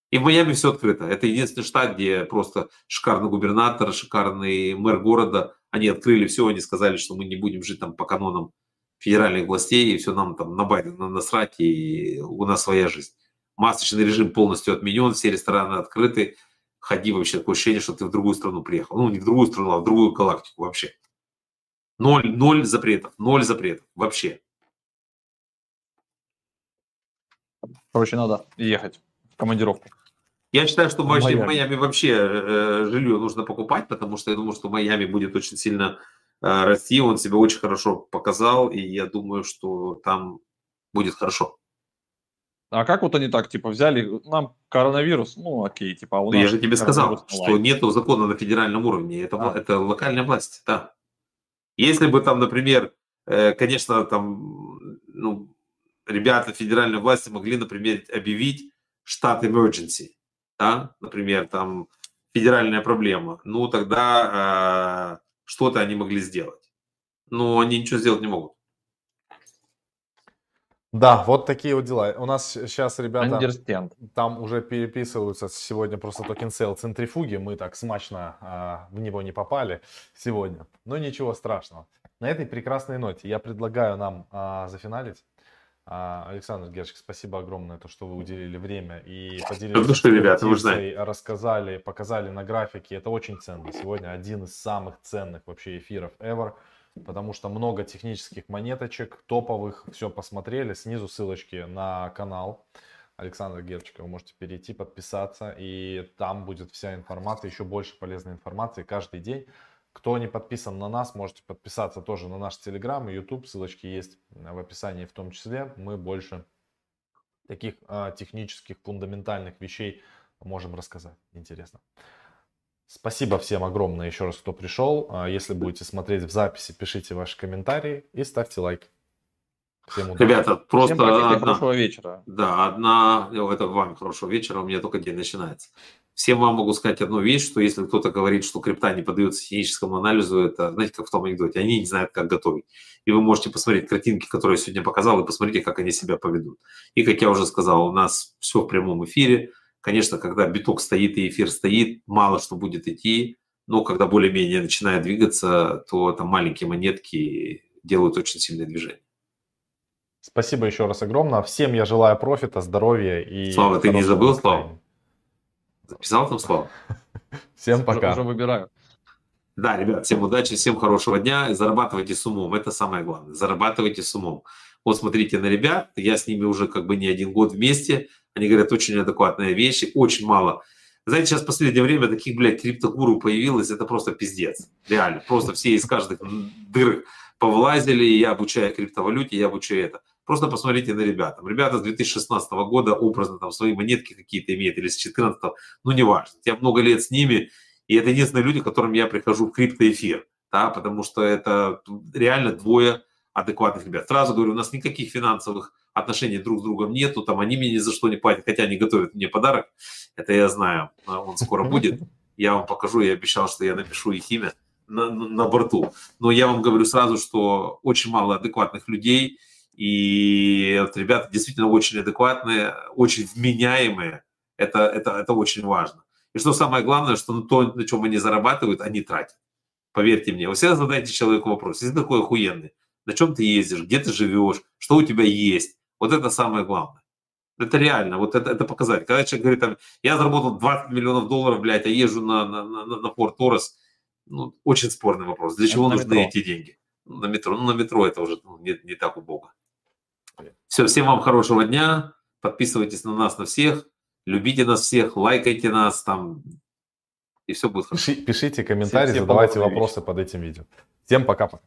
[SPEAKER 2] и в Майами все открыто. Это единственный штат, где просто шикарный губернатор, шикарный мэр города. Они открыли все, они сказали, что мы не будем жить там по канонам федеральных властей, и все нам там на Байдена насрать, и у нас своя жизнь. Масочный режим полностью отменен, все рестораны открыты. Ходи вообще, такое ощущение, что ты в другую страну приехал. Ну, не в другую страну, а в другую галактику вообще. Ноль, ноль запретов, ноль запретов вообще.
[SPEAKER 3] Короче, надо ехать в командировку.
[SPEAKER 2] Я считаю, что в Майами, в Майами вообще э, жилье нужно покупать, потому что я думаю, что Майами будет очень сильно э, расти. Он себя очень хорошо показал, и я думаю, что там будет хорошо.
[SPEAKER 3] А как вот они так, типа, взяли, нам коронавирус, ну окей, типа, а
[SPEAKER 2] у нас... Я же тебе сказал, что нету закона на федеральном уровне, это, а. это локальная власть, да. Если бы там, например, э, конечно, там, ну, ребята федеральной власти могли, например, объявить state emergency, да, например, там федеральная проблема, ну тогда э, что-то они могли сделать. Но они ничего сделать не могут.
[SPEAKER 1] Да, вот такие вот дела. У нас сейчас ребята Understand. там уже переписываются сегодня просто token sale центрифуги. Мы так смачно а, в него не попали сегодня. Но ничего страшного. На этой прекрасной ноте я предлагаю нам а, зафиналить. А, Александр Гершик, спасибо огромное, то, что вы уделили время и поделились
[SPEAKER 2] ну, что, ребята, вы знаете.
[SPEAKER 1] рассказали, показали на графике. Это очень ценно. Сегодня один из самых ценных вообще эфиров ever, потому что много технических монеточек, топовых, все посмотрели. Снизу ссылочки на канал Александра Герчика. Вы можете перейти, подписаться, и там будет вся информация, еще больше полезной информации каждый день. Кто не подписан на нас, можете подписаться тоже на наш Телеграм и YouTube. Ссылочки есть в описании в том числе. Мы больше таких а, технических, фундаментальных вещей можем рассказать. Интересно. Спасибо всем огромное еще раз, кто пришел. А, если будете смотреть в записи, пишите ваши комментарии и ставьте лайк.
[SPEAKER 2] Всем удачи. Ребята, просто Всем
[SPEAKER 3] одна, хорошего вечера.
[SPEAKER 2] Да, одна, это вам хорошего вечера, у меня только день начинается. Всем вам могу сказать одну вещь, что если кто-то говорит, что крипта не поддается химическому анализу, это, знаете, как в том анекдоте, они не знают, как готовить. И вы можете посмотреть картинки, которые я сегодня показал, и посмотрите, как они себя поведут. И, как я уже сказал, у нас все в прямом эфире. Конечно, когда биток стоит и эфир стоит, мало что будет идти, но когда более-менее начинает двигаться, то там маленькие монетки делают очень сильное движение.
[SPEAKER 1] Спасибо еще раз огромное. Всем я желаю профита, здоровья и...
[SPEAKER 2] Слава, ты не забыл, Слава? Записал там слово?
[SPEAKER 1] Всем пока.
[SPEAKER 3] Уже, уже выбираю.
[SPEAKER 2] Да, ребят, всем удачи, всем хорошего дня. Зарабатывайте с умом, это самое главное. Зарабатывайте с умом. Вот смотрите на ребят, я с ними уже как бы не один год вместе. Они говорят очень адекватные вещи, очень мало. Знаете, сейчас в последнее время таких, блядь, криптогуру появилось, это просто пиздец. Реально, просто все из каждых дыр повлазили, я обучаю криптовалюте, я обучаю это. Просто посмотрите на ребят. Ребята с 2016 года образно там свои монетки какие-то имеют, или с 2014, ну неважно. Я много лет с ними, и это единственные люди, к которым я прихожу в криптоэфир, да, потому что это реально двое адекватных ребят. Сразу говорю, у нас никаких финансовых отношений друг с другом нету, там они мне ни за что не платят, хотя они готовят мне подарок, это я знаю, а он скоро будет, я вам покажу, я обещал, что я напишу их имя на, на борту, но я вам говорю сразу, что очень мало адекватных людей, и вот ребята действительно очень адекватные, очень вменяемые. Это, это, это очень важно. И что самое главное, что на то, на чем они зарабатывают, они тратят. Поверьте мне, вы всегда задайте человеку вопрос, если ты такой охуенный, на чем ты ездишь, где ты живешь, что у тебя есть. Вот это самое главное. Это реально, вот это, это показать. Когда человек говорит, там, я заработал 20 миллионов долларов, блядь, а езжу на, на, на, на порт Торос, ну, очень спорный вопрос. Для чего это нужны метро. эти деньги? Ну, на метро. Ну, на метро это уже ну, не, не так убого. Все, всем вам хорошего дня. Подписывайтесь на нас, на всех. Любите нас всех, лайкайте нас там. И все будет хорошо.
[SPEAKER 1] Пишите, комментарии, всем, всем задавайте вопросы под этим видео. Всем пока-пока.